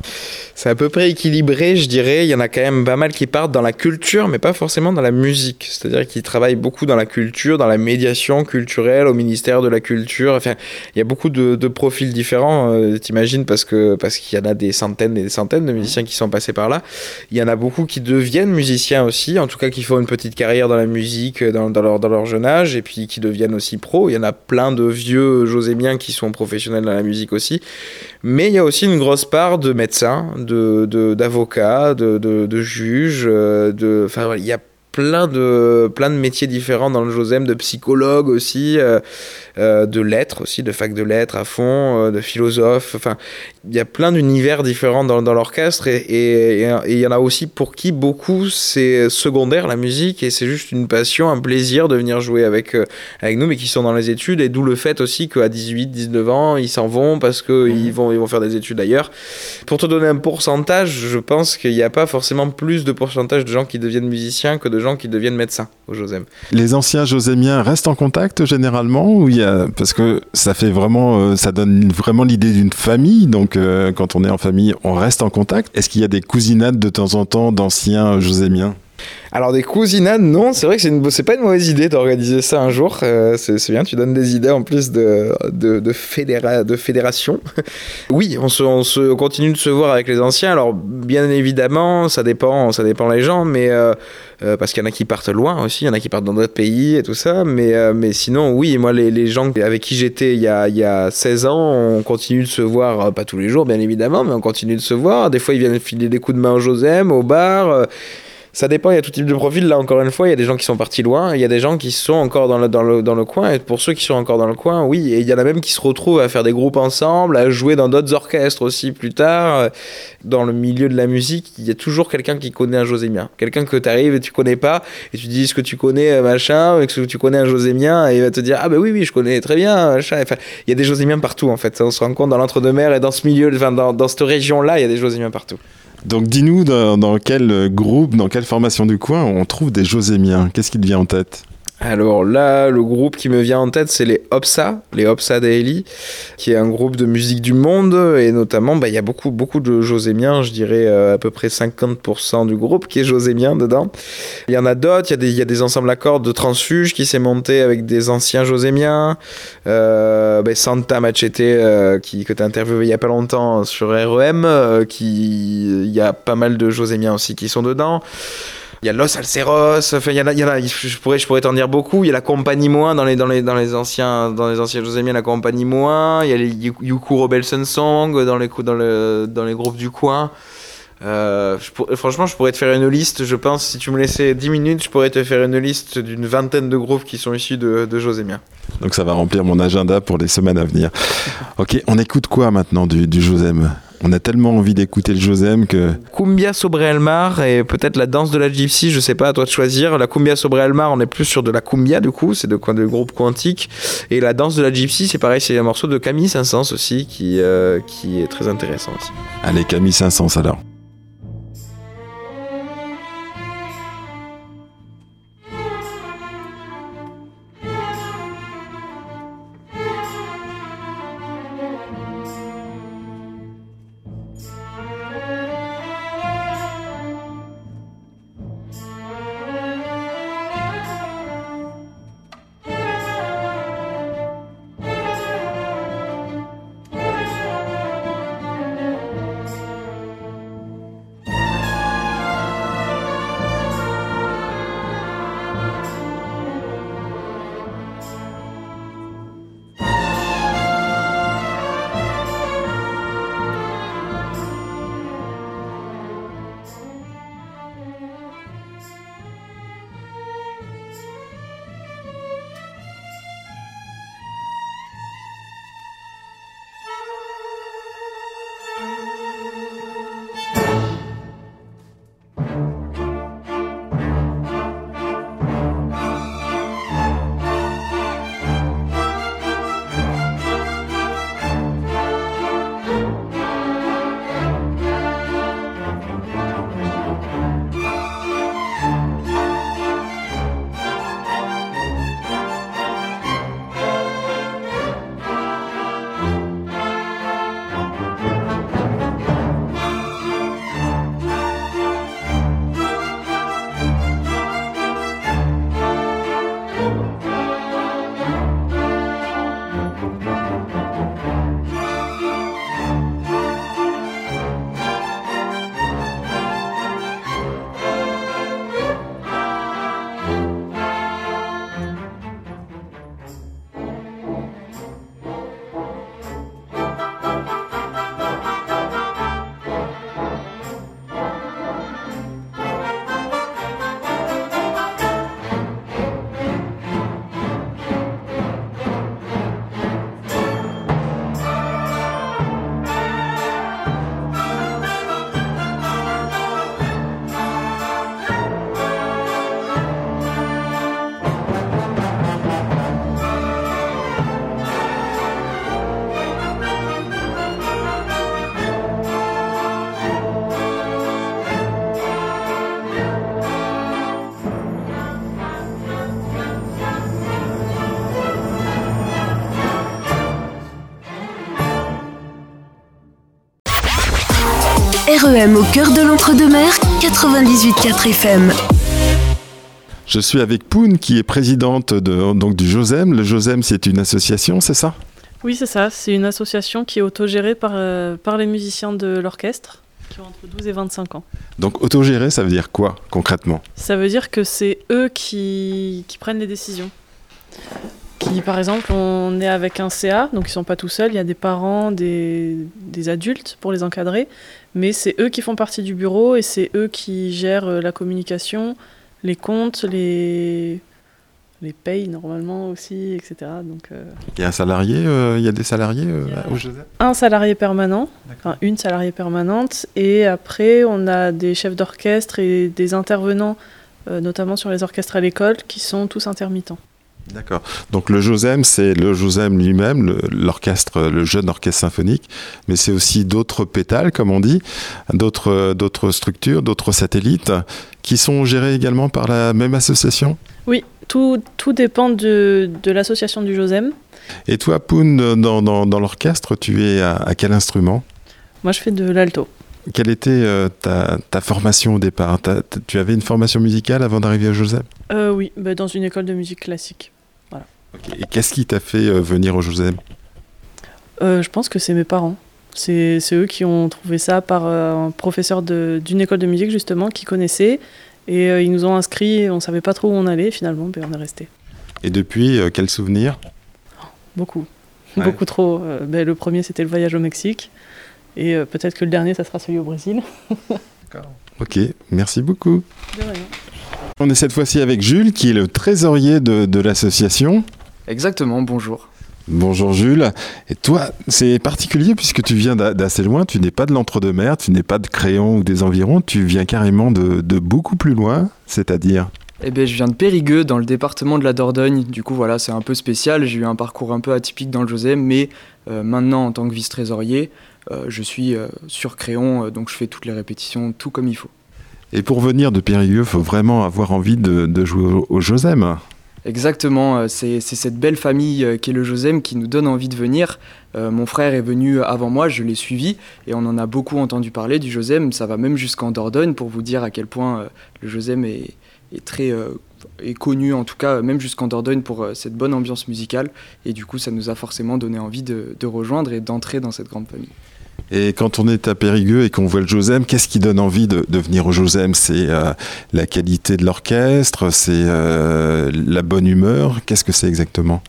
C'est à peu près équilibré, je dirais. Il y en a quand même pas mal qui partent dans la culture, mais pas forcément dans la musique. C'est-à-dire qu'ils travaillent beaucoup dans la culture, dans la médiation culturelle, au ministère de la Culture. Enfin, il y a beaucoup de, de profils différents, euh, t'imagines, parce que parce qu'il y en a des centaines et des centaines de musiciens qui sont passés par là. Il y en a beaucoup qui deviennent musiciens aussi, en tout cas qui font une petite carrière dans la musique euh, dans, leur, jeune âge, et puis qui deviennent aussi pros. Il y en a plein de vieux josémiens qui sont professionnels dans la musique aussi. Mais il y a aussi une grosse part de médecins, de, de- d'avocats, de, de, de juges, euh, de, enfin, il y a plein de, plein de métiers différents dans le Josem, de psychologue aussi, euh, euh, de lettres aussi, de fac de lettres à fond, euh, de philosophe. Enfin, il y a plein d'univers différents dans, dans l'orchestre et il y en a aussi pour qui beaucoup c'est secondaire la musique et c'est juste une passion, un plaisir de venir jouer avec, avec nous, mais qui sont dans les études et d'où le fait aussi qu'à 18, 19 ans, ils s'en vont parce qu'ils vont, ils vont faire des études ailleurs. Pour te donner un pourcentage, je pense qu'il n'y a pas forcément plus de pourcentage de gens qui deviennent musiciens que de gens qui deviennent médecins au Josem. Les anciens josémiens restent en contact généralement. Parce que ça fait vraiment, euh, ça donne vraiment l'idée d'une famille. Donc euh, quand on est en famille, on reste en contact. Est-ce qu'il y a des cousinades de temps en temps d'anciens josémiens Alors des cousinades, non, c'est vrai que c'est une, pas une mauvaise idée d'organiser ça un jour. Euh, c'est, c'est bien, tu donnes des idées en plus de, de, de, fédéra- de fédération. oui, on, se, on, se, on continue de se voir avec les anciens. Alors bien évidemment, ça dépend, ça dépend les gens, mais euh, euh, parce qu'il y en a qui partent loin aussi, il y en a qui partent dans d'autres pays et tout ça. Mais, euh, mais sinon, oui, moi les, les gens avec qui j'étais il y, a, il y a 16 ans, on continue de se voir, euh, pas tous les jours bien évidemment, mais on continue de se voir. Des fois, ils viennent filer des coups de main au Josem, au bar. Ça dépend, il y a tout type de profil. Là, encore une fois, il y a des gens qui sont partis loin, il y a des gens qui sont encore dans le, dans le, dans le coin. Et pour ceux qui sont encore dans le coin, oui. Et il y en a même qui se retrouvent à faire des groupes ensemble, à jouer dans d'autres orchestres aussi plus tard. Dans le milieu de la musique, il y a toujours quelqu'un qui connaît un josémien. Quelqu'un que tu arrives et tu connais pas, et tu dis ce que tu connais, euh, machin, et que tu connais un josémien, et il va te dire Ah, bah oui, oui, je connais très bien, machin. Il y a des josémiens partout, en fait. On se rend compte dans l'entre-deux-mers et dans ce milieu, dans, dans cette région-là, il y a des josémiens partout. Donc dis-nous dans, quel groupe, dans quelle formation du coin on trouve des josémiens Qu'est-ce qui te vient en tête? Alors là, le groupe qui me vient en tête, c'est les Opsa, les Opsa Daily, qui est un groupe de musique du monde, et notamment, bah, il y a beaucoup, beaucoup de josémiens, je dirais euh, à peu près 50% du groupe qui est josémien dedans. Il y en a d'autres, il y, a des- il y a des ensembles à cordes de transfuge qui s'est monté avec des anciens josémiens, euh, bah, Santa Machete, euh, qui, que tu as interviewé il y a pas longtemps sur REM, euh, qui, il y a pas mal de josémiens aussi qui sont dedans. Il y a Los Alceros, enfin, il y a, il y a, je pourrais, je pourrais t'en dire beaucoup. Il y a la Compagnie Moins dans les, dans les, dans les anciens, dans les anciens Josémiens, la Compagnie Moins. Il y a les Yu- Yuku Robelson Song dans les, dans dans les groupes du coin. Euh, je franchement, je pourrais te faire une liste. Je pense, si tu me laissais 10 minutes, je pourrais te faire une liste d'une vingtaine de groupes qui sont issus de, de. Donc ça va remplir mon agenda pour les semaines à venir. Ok, on écoute quoi maintenant du, du On a tellement envie d'écouter le Josem que... Cumbia sobre el mar et peut-être la danse de la gypsy, je sais pas, à toi de choisir. La cumbia sobre el mar, on est plus sur de la cumbia du coup, c'est de quoi de groupe quantique. Et la danse de la gypsy, c'est pareil, c'est un morceau de Camille Saint-Saëns aussi qui, euh, qui est très intéressant aussi. Allez, Camille 500 alors. Cœur de l'Entre-deux-Mers, 98.4 FM. Je suis avec Poun, qui est présidente de, donc, du Josem. Le Josem, c'est une association, c'est ça? Oui, c'est ça. C'est une association qui est autogérée par, euh, par les musiciens de l'orchestre, qui ont entre 12 et 25 ans. Donc autogéré, ça veut dire quoi concrètement? Ça veut dire que c'est eux qui, qui prennent les décisions. Qui, par exemple, on est avec un CA, donc ils sont pas tout seuls, il y a des parents, des, des adultes pour les encadrer, mais c'est eux qui font partie du bureau et c'est eux qui gèrent euh, la communication, les comptes, les, les payes normalement aussi, etc. Donc, euh, Il y a un salarié, euh, il y a des salariés euh, a- au Josem un salarié permanent, enfin une salariée permanente, et après on a des chefs d'orchestre et des intervenants, euh, notamment sur les orchestres à l'école, qui sont tous intermittents. D'accord. Donc le Josem, c'est le Josem lui-même, le- l'orchestre, le, jeune orchestre symphonique, mais c'est aussi d'autres pétales, comme on dit, d'autres d'autres structures, d'autres satellites, qui sont gérés également par la même association? Oui, tout, tout dépend de, de l'association du Josem. Et toi, Poun, dans, dans, dans l'orchestre, tu es à, à quel instrument? Moi je fais de l'alto. Quelle était euh, ta, ta formation au départ? Tu avais une formation musicale avant d'arriver au Josem? Euh, oui, bah, dans une école de musique classique. Et qu'est-ce qui t'a fait euh, venir au Josem Euh, je pense que c'est mes parents. C'est eux qui ont trouvé ça par euh, un professeur d'une école de musique justement qui connaissait. Et euh, ils nous ont inscrits, on savait pas trop où on allait finalement, puis on est resté. Et depuis, euh, quel souvenir? Beaucoup. Ouais. Beaucoup trop. Euh, ben, le premier c'était le voyage au Mexique. Et peut-être que le dernier ça sera celui au Brésil. Ok, merci beaucoup. De rien. On est cette fois-ci avec Jules, qui est le trésorier de, de l'association. Exactement, bonjour. Bonjour Jules. Et toi, c'est particulier puisque tu viens d'a- d'assez loin, tu n'es pas de l'entre-deux-mer, tu n'es pas de Créon ou des environs, tu viens carrément de, de beaucoup plus loin, c'est-à-dire Eh bien, je viens de Périgueux, dans le département de la Dordogne. Du coup, voilà, c'est un peu spécial. J'ai eu un parcours un peu atypique dans le Josem, mais euh, maintenant, en tant que vice-trésorier, euh, je suis euh, sur Créon, donc je fais toutes les répétitions, tout comme il faut. Et pour venir de Périgueux, faut vraiment avoir envie de, de jouer au, au Josem. Exactement, euh, c'est cette belle famille euh, qui est le Josem qui nous donne envie de venir. Euh, mon frère est venu avant moi, je l'ai suivi et on en a beaucoup entendu parler du Josem. Ça va même jusqu'en Dordogne pour vous dire à quel point le Josem est, connu, en tout cas même jusqu'en Dordogne pour cette bonne ambiance musicale. Et du coup, ça nous a forcément donné envie de rejoindre et d'entrer dans cette grande famille. Et quand on est à Périgueux et qu'on voit le Josem, qu'est-ce qui donne envie de, venir au Josem? C'est euh, la qualité de l'orchestre, c'est euh, la bonne humeur, qu'est-ce que c'est exactement?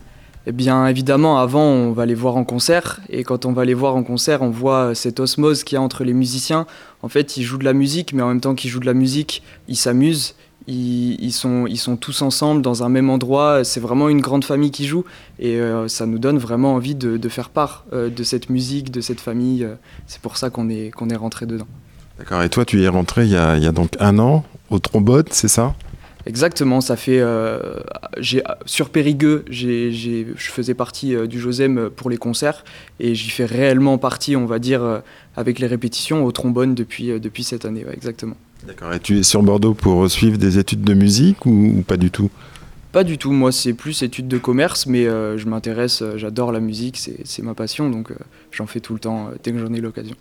Eh bien, évidemment, avant, on va les voir en concert. Et quand on va les voir en concert, on voit euh, cette osmose qu'il y a entre les musiciens. En fait, ils jouent de la musique, mais en même temps qu'ils jouent de la musique, ils s'amusent. Ils, sont, tous ensemble dans un même endroit. C'est vraiment une grande famille qui joue. Et euh, ça nous donne vraiment envie de, faire part euh, de cette musique, de cette famille. Euh, C'est pour ça qu'on est, qu'on est rentré dedans. D'accord, et toi tu y es rentré il y a, il y a donc un an au trombone, c'est ça? Exactement, ça fait. euh, sur Périgueux, je faisais partie euh, du Josem pour les concerts et j'y fais réellement partie, on va dire, euh, avec les répétitions au trombone depuis, depuis cette année, ouais, exactement. D'accord, et tu es sur Bordeaux pour suivre des études de musique ou, ou pas du tout? Pas du tout, moi c'est plus études de commerce, mais je m'intéresse, j'adore la musique, c'est ma passion, donc j'en fais tout le temps dès que j'en ai l'occasion.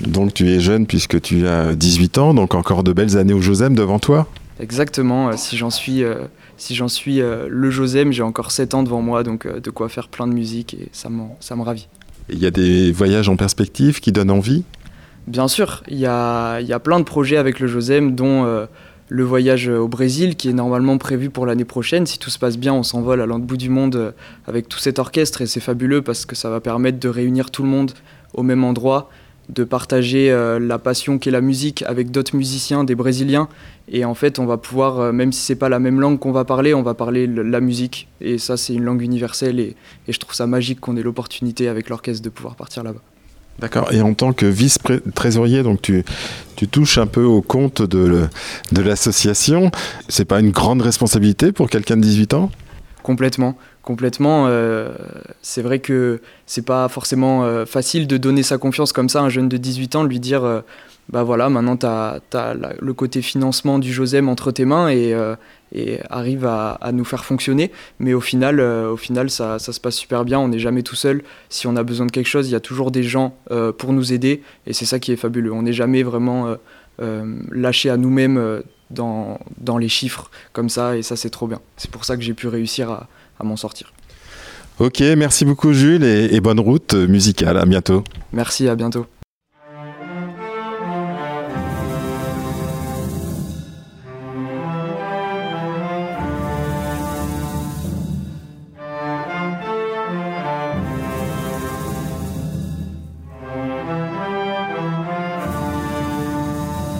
Donc tu es jeune puisque tu as 18 ans, donc encore de belles années au Josem devant toi? Exactement, euh, si j'en suis, euh, si j'en suis euh, le Josem, j'ai encore 7 ans devant moi, donc de quoi faire plein de musique et ça, ça me ravit. Il y a des voyages en perspective qui donnent envie? Bien sûr, il y a, y a plein de projets avec le Josem, dont euh, le voyage au Brésil qui est normalement prévu pour l'année prochaine. Si tout se passe bien, on s'envole à l'autre bout du monde avec tout cet orchestre et c'est fabuleux parce que ça va permettre de réunir tout le monde au même endroit, de partager euh, la passion qu'est la musique avec d'autres musiciens, des Brésiliens. Et en fait, on va pouvoir, euh, même si c'est pas la même langue qu'on va parler, on va parler le- la musique. Et ça, c'est une langue universelle et, et je trouve ça magique qu'on ait l'opportunité avec l'orchestre de pouvoir partir là-bas. D'accord, et en tant que vice-trésorier, donc tu, tu touches un peu au compte de, de l'association. C'est pas une grande responsabilité pour quelqu'un de 18 ans? Complètement, complètement. euh, c'est vrai que c'est pas forcément euh, facile de donner sa confiance comme ça à un jeune de 18 ans, lui dire euh, bah voilà, maintenant tu as, le côté financement du Josem entre tes mains et, arrive à, nous faire fonctionner. Mais au final, au final ça, se passe super bien. On n'est jamais tout seul. Si on a besoin de quelque chose, il y a toujours des gens pour nous aider. Et c'est ça qui est fabuleux. On n'est jamais vraiment lâché à nous-mêmes dans les chiffres comme ça. Et ça, c'est trop bien. C'est pour ça que j'ai pu réussir à, à m'en sortir. Ok, merci beaucoup Jules et, et bonne route musicale. À bientôt. Merci, à bientôt.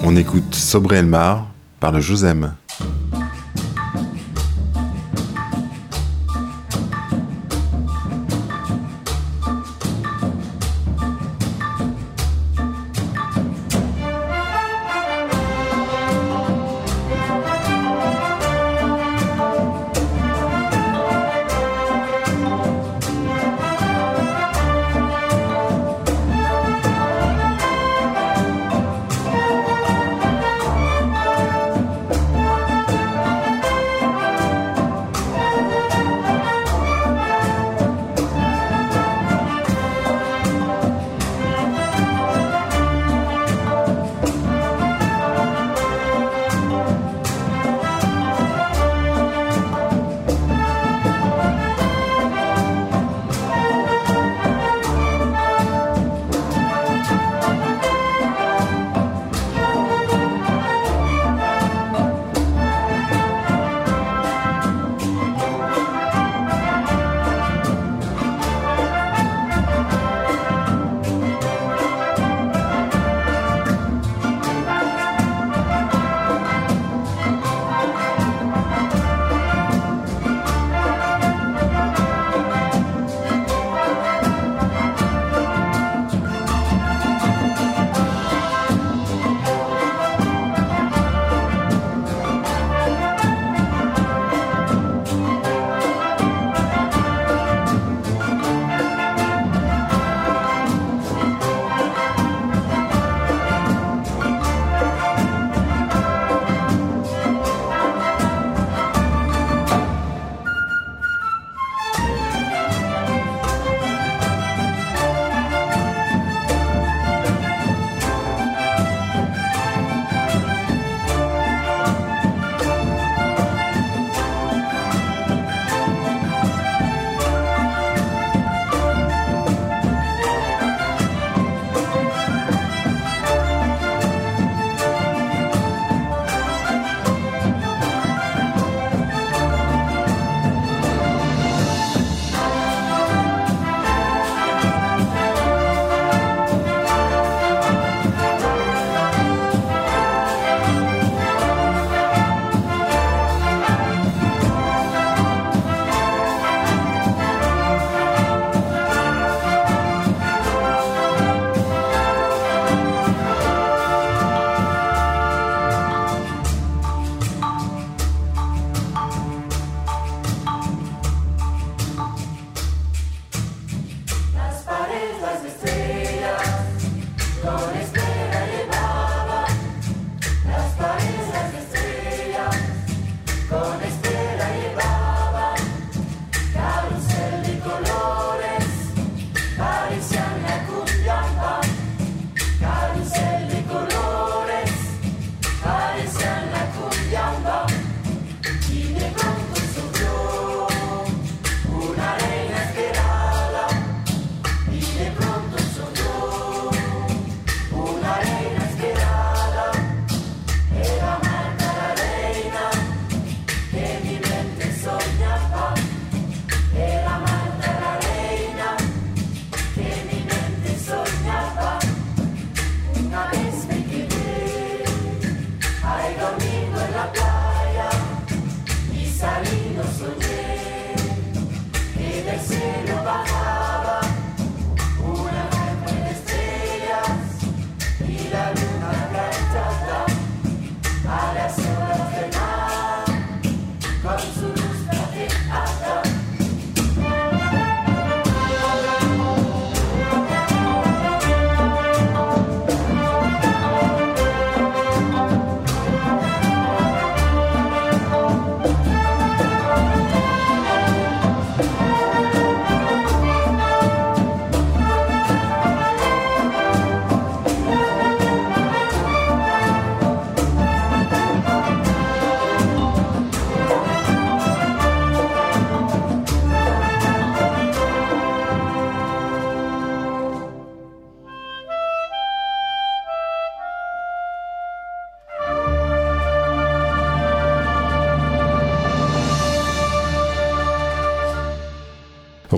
On écoute Sobre Elmar par le Josem.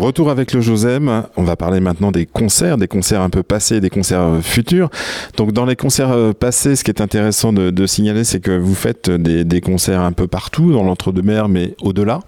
Retour avec le Josem. On va parler maintenant des concerts, des concerts un peu passés, des concerts euh, futurs. Donc dans les concerts euh, passés, ce qui est intéressant de, signaler, c'est que vous faites des, des concerts un peu partout dans l'entre-deux-mers, mais au-delà.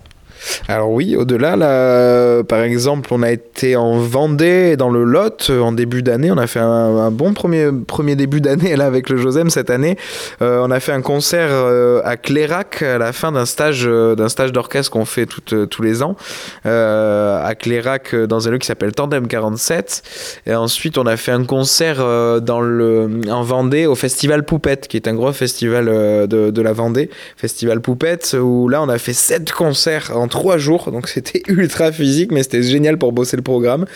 Alors oui, au-delà, là, par exemple, on a été en Vendée, dans le Lot, en début d'année. On a fait un, bon premier, premier début d'année là avec le Josem cette année. Euh, on a fait un concert euh, à Clérac à la fin d'un stage, euh, stage d'orchestre qu'on fait tous les ans à Clérac dans un lieu qui s'appelle Tandem 47. Et ensuite, on a fait un concert dans le, en Vendée au Festival Poupette, qui est un gros festival de, de la Vendée, Festival Poupette, où là, on a fait sept concerts en trois jours. Donc, c'était ultra physique, mais c'était génial pour bosser le programme.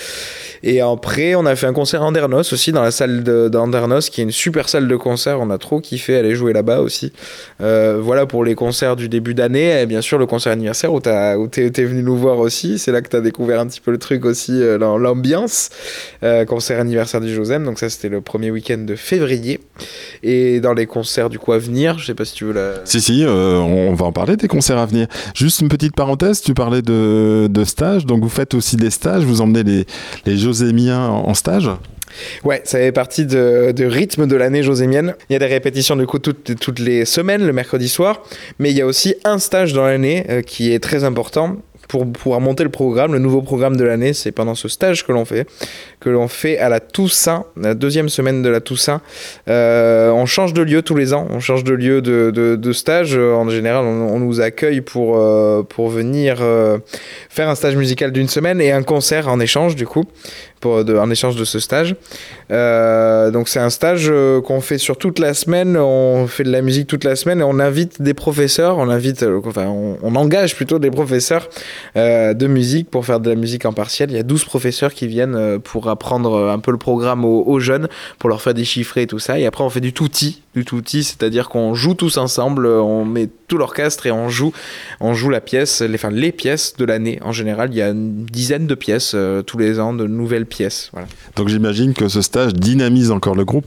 Et après, on a fait un concert à Andernos aussi, dans la salle de- d'Andernos, qui est une super salle de concert. On a trop kiffé aller jouer là-bas aussi. Euh, voilà pour les concerts du début d'année. Et bien sûr, le concert anniversaire où t'es t'es venu nous voir aussi. C'est là que t'as découvert un petit peu le truc aussi, euh, l'am- l'ambiance. Euh, concert anniversaire du Josem. Donc ça, c'était le premier week-end de février. Et dans les concerts du coup à venir, je sais pas si tu veux la... Si, si, euh, on va en parler des concerts à venir. Juste une petite parenthèse, tu parlais de, de stages, donc vous faites aussi des stages, vous emmenez les, Josémiens en, stage Ouais, ça fait partie de, rythme de l'année josémienne. Il y a des répétitions du coup toutes, toutes les semaines, le mercredi soir, mais il y a aussi un stage dans l'année euh, qui est très important. Pour pouvoir monter le programme, le nouveau programme de l'année, c'est pendant ce stage que l'on fait, que l'on fait à la Toussaint, la deuxième semaine de la Toussaint. Euh, on change de lieu tous les ans, on change de lieu de, de, stage. En général, on, on nous accueille pour, euh, pour venir euh, faire un stage musical d'une semaine et un concert en échange, du coup, en échange de ce stage. Euh, donc c'est un stage euh, qu'on fait sur toute la semaine, on fait de la musique toute la semaine et on invite des professeurs, on invite, euh, enfin on, engage plutôt des professeurs de musique pour faire de la musique en partiel. Il y a 12 professeurs qui viennent pour apprendre un peu le programme aux, jeunes, pour leur faire déchiffrer et tout ça. Et après on fait du touti, du touti, c'est-à-dire qu'on joue tous ensemble, on met tout l'orchestre et on joue, on joue la pièce, les, enfin les pièces de l'année. En général, il y a une dizaine de pièces tous les ans, de nouvelles Donc j'imagine que ce stage dynamise encore le groupe.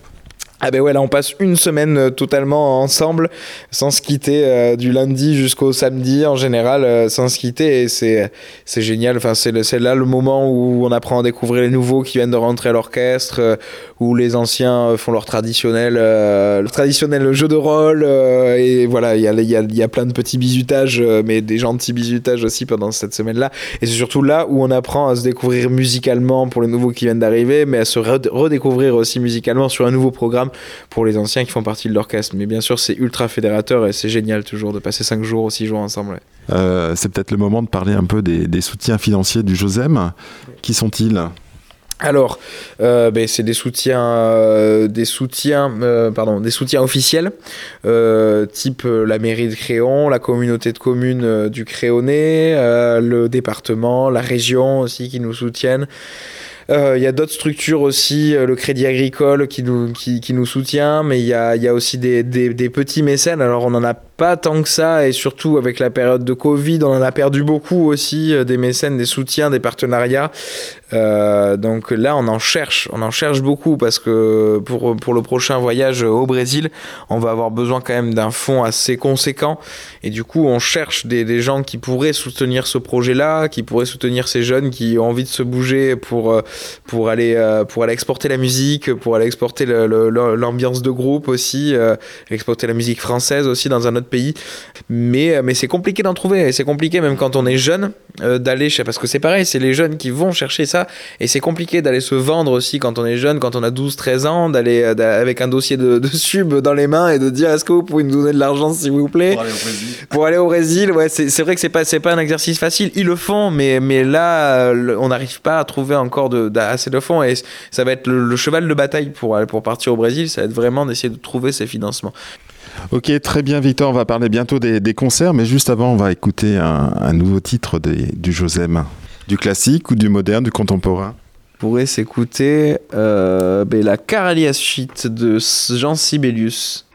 Ah ben ouais, là on passe une semaine euh, totalement ensemble, sans se quitter euh, du lundi jusqu'au samedi en général, euh, sans se quitter et c'est c'est génial. Enfin c'est c'est là le moment où on apprend à découvrir les nouveaux qui viennent de rentrer à l'orchestre, euh, où les anciens euh, font leur traditionnel le traditionnel jeu de rôle et voilà il y a il y a y a plein de petits bisutages, mais des gentils bisutages aussi pendant cette semaine là. Et c'est surtout là où on apprend à se découvrir musicalement pour les nouveaux qui viennent d'arriver, mais à se red- redécouvrir aussi musicalement sur un nouveau programme pour les anciens qui font partie de l'orchestre. Mais bien sûr, c'est ultra fédérateur et c'est génial toujours de passer 5 jours ou 6 jours ensemble. ouais. Euh, c'est peut-être le moment de parler un peu des, des soutiens financiers du Josem. Qui sont-ils? Alors, euh, ben, c'est des soutiens, euh, des soutiens, euh, pardon, des soutiens officiels, type la mairie de Créon, la communauté de communes du Créonais, le département, la région aussi qui nous soutiennent. Euh, Il y a d'autres structures aussi, euh, le Crédit Agricole qui nous, qui, qui nous soutient, mais il y a, y a aussi des, des, des petits mécènes. Alors on n'en a pas tant que ça, et surtout avec la période de Covid, on en a perdu beaucoup aussi, euh, des mécènes, des soutiens, des partenariats. Euh, donc là, on en cherche, on en cherche beaucoup parce que pour, pour le prochain voyage au Brésil, on va avoir besoin quand même d'un fonds assez conséquent. Et du coup, on cherche des, des gens qui pourraient soutenir ce projet-là, qui pourraient soutenir ces jeunes qui ont envie de se bouger pour, euh, pour, aller, pour aller exporter la musique, pour aller exporter l'ambiance de groupe aussi, exporter la musique française aussi dans un autre pays. Mais, euh, mais c'est compliqué d'en trouver. Et c'est compliqué même quand on est jeune euh, d'aller chez... Parce que c'est pareil, c'est les jeunes qui vont chercher ça. Et c'est compliqué d'aller se vendre aussi quand on est jeune, quand on a 12-13 ans, d'aller euh, avec un dossier de, de sub dans les mains et de dire est-ce que vous pouvez nous donner de l'argent s'il vous plaît? Pour aller au Brésil, ouais, c'est c'est vrai que c'est pas pas un exercice facile. Ils le font, mais mais là, on n'arrive pas à trouver encore de, d'a- assez de fonds et ça va être le, le cheval de bataille pour aller- pour partir au Brésil. Ça va être vraiment d'essayer de trouver ces financements. Ok, très bien Victor, on va parler bientôt des, concerts, mais juste avant, on va écouter un, nouveau titre du Josem. Du classique ou du moderne, du contemporain? Pourrait s'écouter euh, ben, la Caralias Shit de Jean Sibelius.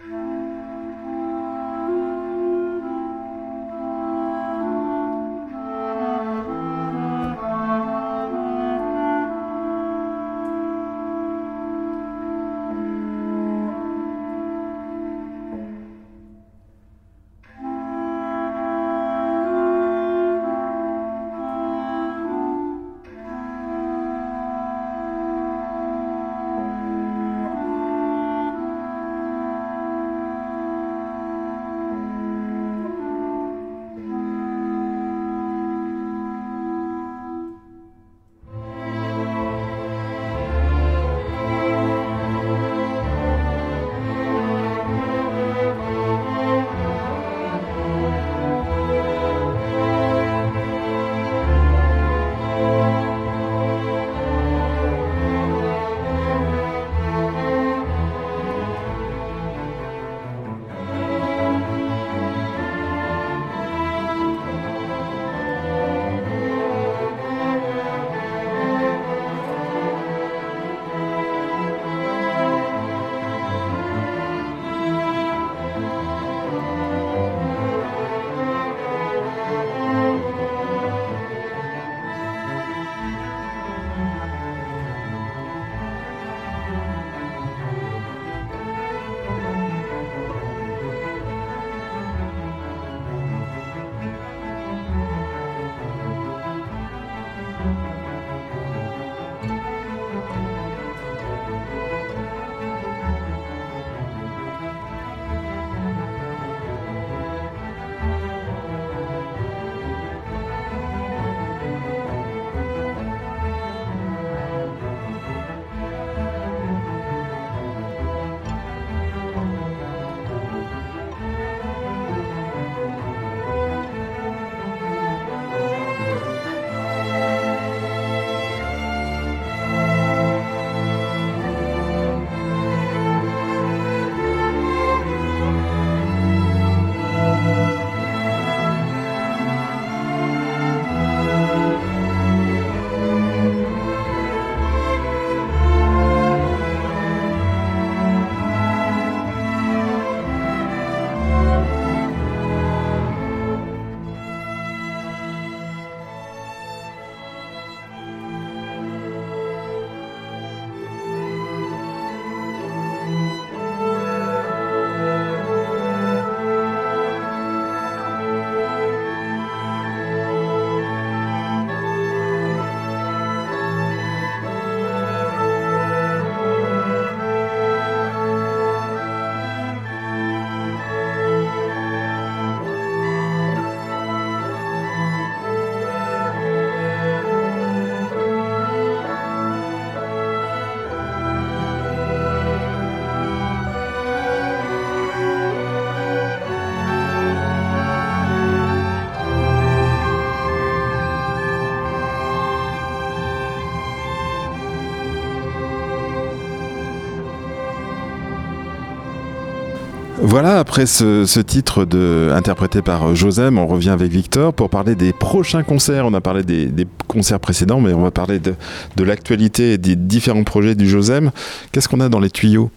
Voilà, après ce, titre interprété par Josem, on revient avec Victor pour parler des prochains concerts. On a parlé des, des concerts précédents, mais on va parler de, de l'actualité et des différents projets du Josem. Qu'est-ce qu'on a dans les tuyaux?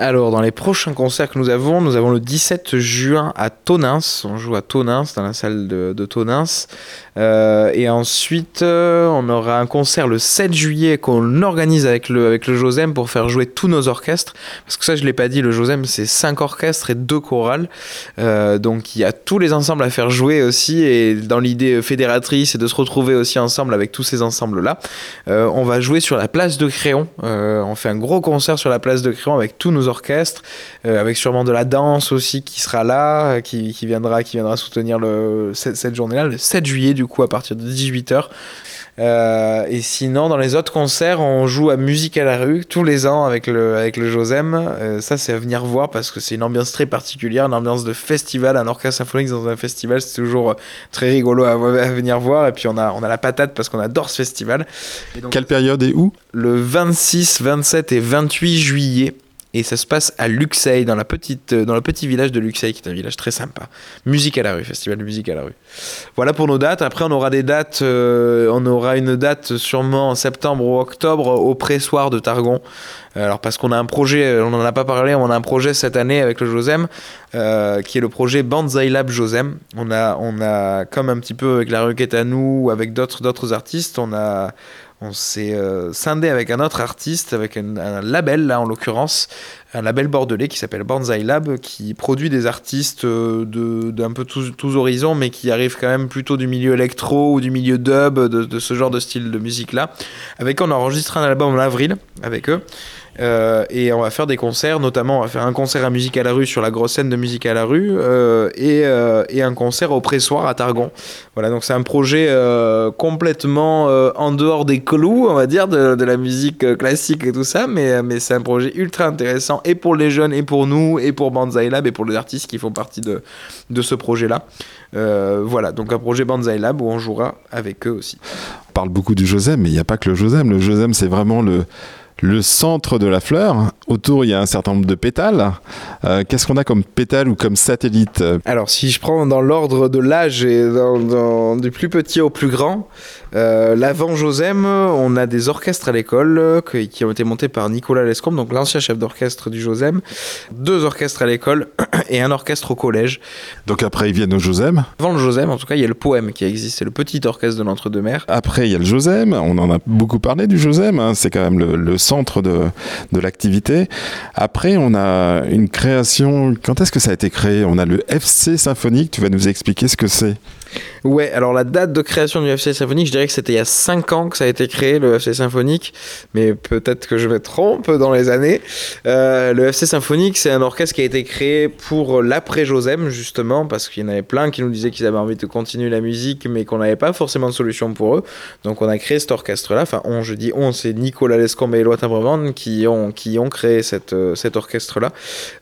Alors, dans les prochains concerts que nous avons, nous avons le 17 juin à Tonins. On joue à Tonins, dans la salle de, de Tonins. Euh, et ensuite, euh, on aura un concert le 7 juillet qu'on organise avec le, avec le Josem pour faire jouer tous nos orchestres. Parce que ça, je ne l'ai pas dit, le Josem, c'est 5 orchestres et 2 chorales. Euh, donc, il y a tous les ensembles à faire jouer aussi. Et dans l'idée fédératrice, c'est de se retrouver aussi ensemble avec tous ces ensembles-là. On va jouer sur la place de Créon. On fait un gros concert sur la place de Créon avec tous nos orchestres, euh, avec sûrement de la danse aussi qui sera là, euh, qui, qui viendra, qui viendra soutenir le, cette, cette journée-là, le 7 juillet du coup à partir de 18h. Euh, et sinon, dans les autres concerts, on joue à Musique à la rue tous les ans avec le, avec le Josem. Euh, ça, c'est à venir voir parce que c'est une ambiance très particulière, une ambiance de festival. Un orchestre symphonique dans un festival, c'est toujours très rigolo à, à venir voir. Et puis, on a, on a la patate parce qu'on adore ce festival. Et donc, Quelle période et où? Le 26, 27 et 28 juillet. Et ça se passe à Luxeuil, dans, euh, dans le petit village de Luxeuil, qui est un village très sympa. Musique à la rue, festival de musique à la rue. Voilà pour nos dates. Après, on aura des dates. euh, on aura une date sûrement en septembre ou octobre au pressoir de Targon. Euh, Alors, parce qu'on a un projet, on n'en a pas parlé, on a un projet cette année avec le Josem, qui est le projet Banzai Lab Josem. On a, on a, comme un petit peu avec la requête à nous, ou avec d'autres artistes, on a on s'est euh, scindé avec un autre artiste, avec un, label là en l'occurrence, un label bordelais qui s'appelle Banzai Lab, qui produit des artistes euh, d'un peu tous, horizons, mais qui arrivent quand même plutôt du milieu électro ou du milieu dub, de, ce genre de style de musique là. Avec on a enregistré un album en avril avec eux. Euh, et on va faire des concerts, notamment on va faire un concert à Musique à la rue sur la grosse scène de Musique à la rue euh, et, euh, et un concert au pressoir à Targon. Voilà, donc c'est un projet complètement en dehors des clous, on va dire, de, la musique classique et tout ça, mais, c'est un projet ultra intéressant et pour les jeunes et pour nous et pour Banzai Lab et pour les artistes qui font partie de, de ce projet-là. Voilà, donc un projet Banzai Lab où on jouera avec eux aussi. On parle beaucoup du Josem, mais il n'y a pas que le Josem. Le Josem, c'est vraiment le, le centre de la fleur. Autour, il y a un certain nombre de pétales. Euh, Qu'est-ce qu'on a comme pétales ou comme satellite Alors, si je prends dans l'ordre de l'âge et du plus petit au plus grand, euh, l'avant Josem, on a des orchestres à l'école euh, qui ont été montés par Nicolas Lescombe, donc l'ancien chef d'orchestre du Josem, deux orchestres à l'école et un orchestre au collège. Donc après, ils viennent au Josem. Avant le Josem, en tout cas, il y a le poème qui existe, c'est le petit orchestre de l'entre-deux-mers. Après, il y a le Josem. On en a beaucoup parlé du Josem. hein. C'est quand même le, le centre de, de l'activité. Après, on a une création. Quand est-ce que ça a été créé? On a le FC Symphonique. Tu vas nous expliquer ce que c'est. Ouais, alors la date de création du FC Symphonique, je dirais que c'était il y a 5 ans que ça a été créé, le FC Symphonique, mais peut-être que je me trompe dans les années. Euh, le FC Symphonique, c'est un orchestre qui a été créé pour l'après-Josem, justement, parce qu'il y en avait plein qui nous disaient qu'ils avaient envie de continuer la musique, mais qu'on n'avait pas forcément de solution pour eux. Donc on a créé cet orchestre-là, enfin on, je dis on, c'est Nicolas Lescombe et Éloi Timbrevande qui ont, qui ont créé cette, euh, cet orchestre-là,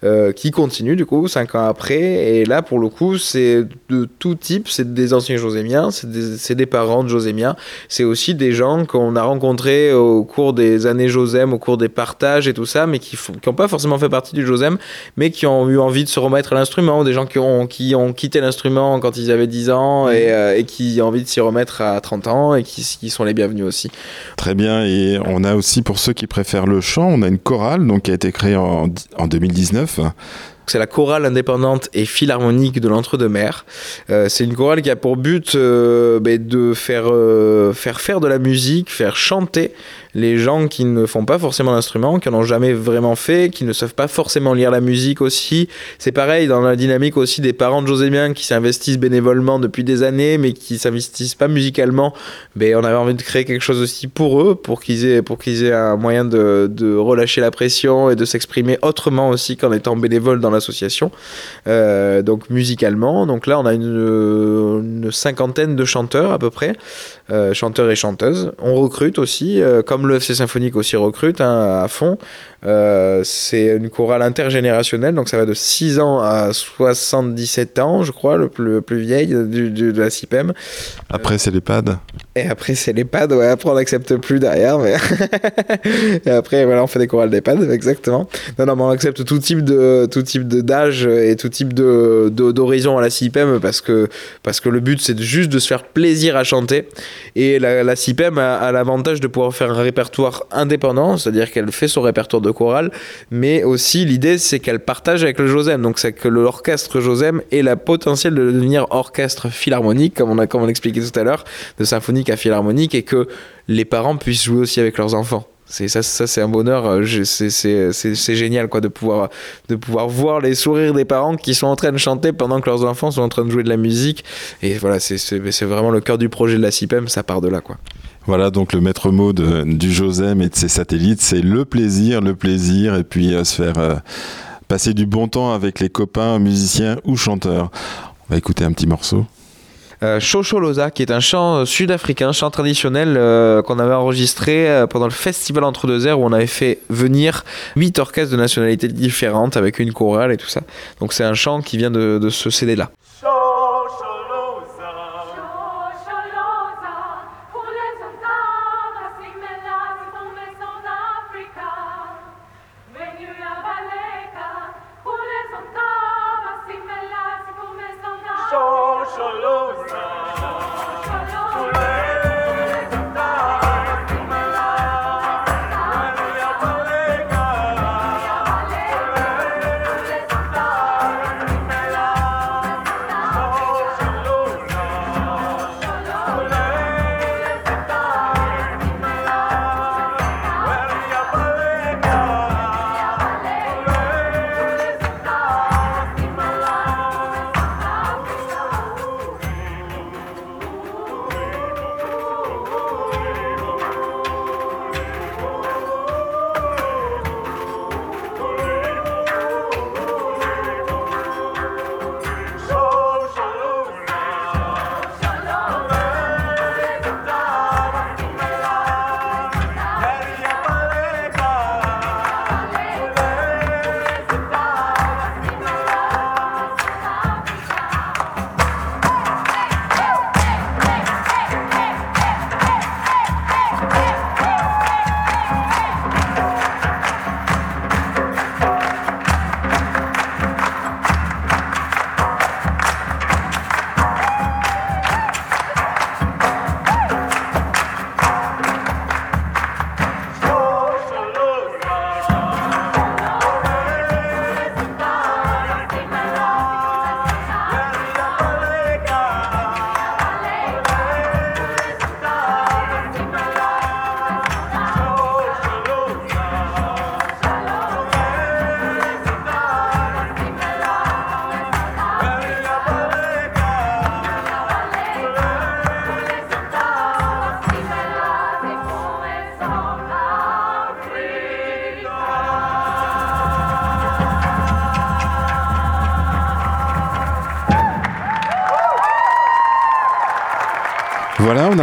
euh, qui continue du coup 5 ans après, et là pour le coup c'est de tout type, c'est des anciens josémiens, c'est des, des parents de josémiens, c'est aussi des gens qu'on a rencontrés au cours des années Josem, au cours des partages et tout ça, mais qui n'ont pas forcément fait partie du Josem, mais qui ont eu envie de se remettre à l'instrument, des gens qui ont, qui ont quitté l'instrument quand ils avaient 10 ans et, euh, et qui ont envie de s'y remettre à 30 ans et qui, qui sont les bienvenus aussi. Très bien. Et on a aussi, pour ceux qui préfèrent le chant, on a une chorale donc, qui a été créée en, en 2019. C'est la chorale indépendante et philharmonique de l'Entre-deux-Mers. Euh, c'est une chorale qui a pour but euh, ben, de faire, faire faire de la musique, faire chanter les gens qui ne font pas forcément l'instrument, qui n'en ont jamais vraiment fait, qui ne savent pas forcément lire la musique aussi. C'est pareil dans la dynamique aussi des parents de Josémien qui s'investissent bénévolement depuis des années, mais qui s'investissent pas musicalement. Ben, on avait envie de créer quelque chose aussi pour eux, pour qu'ils aient, pour qu'ils aient un moyen de, de relâcher la pression et de s'exprimer autrement aussi qu'en étant bénévole dans l'association. Euh, donc musicalement, donc là on a une, une cinquantaine de chanteurs à peu près, euh, chanteurs et chanteuses. On recrute aussi, euh, comme comme le FC Symphonique aussi recrute hein, à fond. Euh, c'est une chorale intergénérationnelle, donc ça va de 6 ans à 77 ans, je crois, le plus, le plus vieil du, du- de la CIPEM. Après, c'est l'EHPAD. Et après, c'est l'EHPAD, ouais, après on n'accepte plus derrière, mais. et après, voilà, on fait des chorales d'EHPAD, exactement. Non, non, mais on accepte tout type de tout type d'âge et tout type de d'horizon à la CIPEM parce que, parce que le but, c'est juste de se faire plaisir à chanter. Et la, la CIPEM a, a l'avantage de pouvoir faire un répertoire indépendant, c'est-à-dire qu'elle fait son répertoire de chorale, mais aussi l'idée, c'est qu'elle partage avec le Josem. Donc, c'est que l'orchestre Josem ait la potentiel de devenir orchestre philharmonique, comme on a comme on l'expliquait tout à l'heure, de symphonique à philharmonique, et que les parents puissent jouer aussi avec leurs enfants. C'est ça, ça c'est un bonheur. euh, C'est génial quoi de pouvoir de pouvoir voir les sourires des parents qui sont en train de chanter pendant que leurs enfants sont en train de jouer de la musique. Et voilà, c'est vraiment le cœur du projet de la CIPEM. Ça part de là quoi. Voilà donc le maître mot de- du Josem et de ses satellites, c'est le plaisir, le plaisir, et puis euh, se faire euh, passer du bon temps avec les copains, musiciens ou chanteurs. On va écouter un petit morceau. Euh, qui est un chant euh, sud-africain, chant traditionnel euh, qu'on avait enregistré euh, pendant le festival Entre deux airs où on avait fait venir huit orchestres de nationalités différentes avec une chorale et tout ça. Donc c'est un chant qui vient de, de ce CD-là.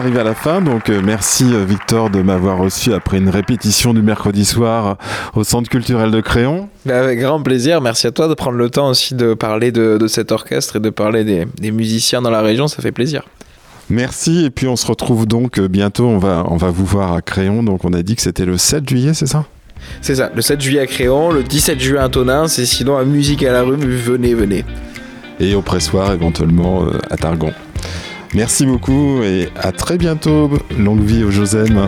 Arrive à la fin, donc euh, merci euh, Victor de m'avoir reçu après une répétition du mercredi soir au Centre culturel de Créon. Avec grand plaisir. Merci à toi de prendre le temps aussi de parler de, de cet orchestre et de parler des, des musiciens dans la région. Ça fait plaisir. Merci, et puis on se retrouve donc euh, bientôt, on va, on va vous voir à Créon, donc on a dit que c'était le 7 juillet, c'est ça? C'est ça, le 7 juillet à Créon, le 17 juin à Tonins, et sinon à Musique à la rue, venez, venez. Et au pressoir éventuellement euh, à Targon. Merci beaucoup et à très bientôt. Longue vie au Josem.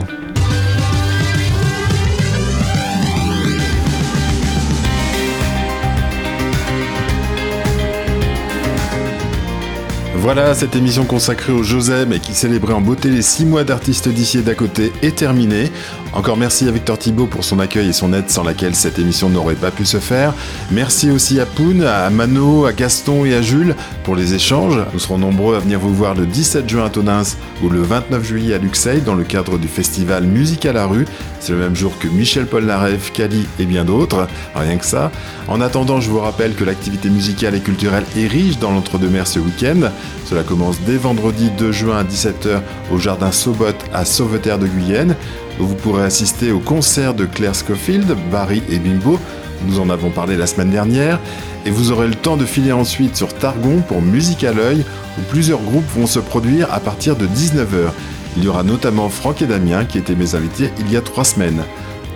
Voilà, cette émission consacrée au Josem et qui célébrait en beauté les 6 mois d'artistes d'ici et d'à côté est terminée. Encore merci à Victor Thibault pour son accueil et son aide sans laquelle cette émission n'aurait pas pu se faire. Merci aussi à Poun, à Mano, à Gaston et à Jules pour les échanges. Nous serons nombreux à venir vous voir le 17 juin à Tonins ou le 29 juillet à Luxeuil dans le cadre du festival Musique à la rue. C'est le même jour que Michel Polnareff, Cali et bien d'autres. Rien que ça. En attendant, je vous rappelle que l'activité musicale et culturelle est riche dans l'entre-deux-mer ce week-end. Cela commence dès vendredi 2 juin à 17h au jardin Sobot à Sauveterre de Guyenne. Où vous pourrez assister au concert de Claire Scofield, Barry et Bimbo. Nous en avons parlé la semaine dernière. Et vous aurez le temps de filer ensuite sur Targon pour Musique à l'œil, où plusieurs groupes vont se produire à partir de 19h. Il y aura notamment Franck et Damien qui étaient mes invités il y a trois semaines.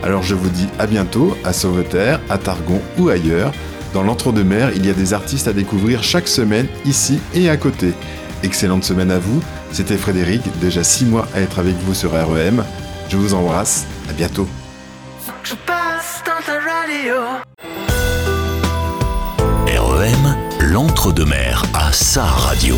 Alors je vous dis à bientôt à Sauveterre, à Targon ou ailleurs. Dans l'entre-deux-mer, il y a des artistes à découvrir chaque semaine, ici et à côté. Excellente semaine à vous. C'était Frédéric, déjà six mois à être avec vous sur REM. Je vous embrasse. À bientôt. Je passe dans ta radio. REM, l'entre-deux-mer à sa radio.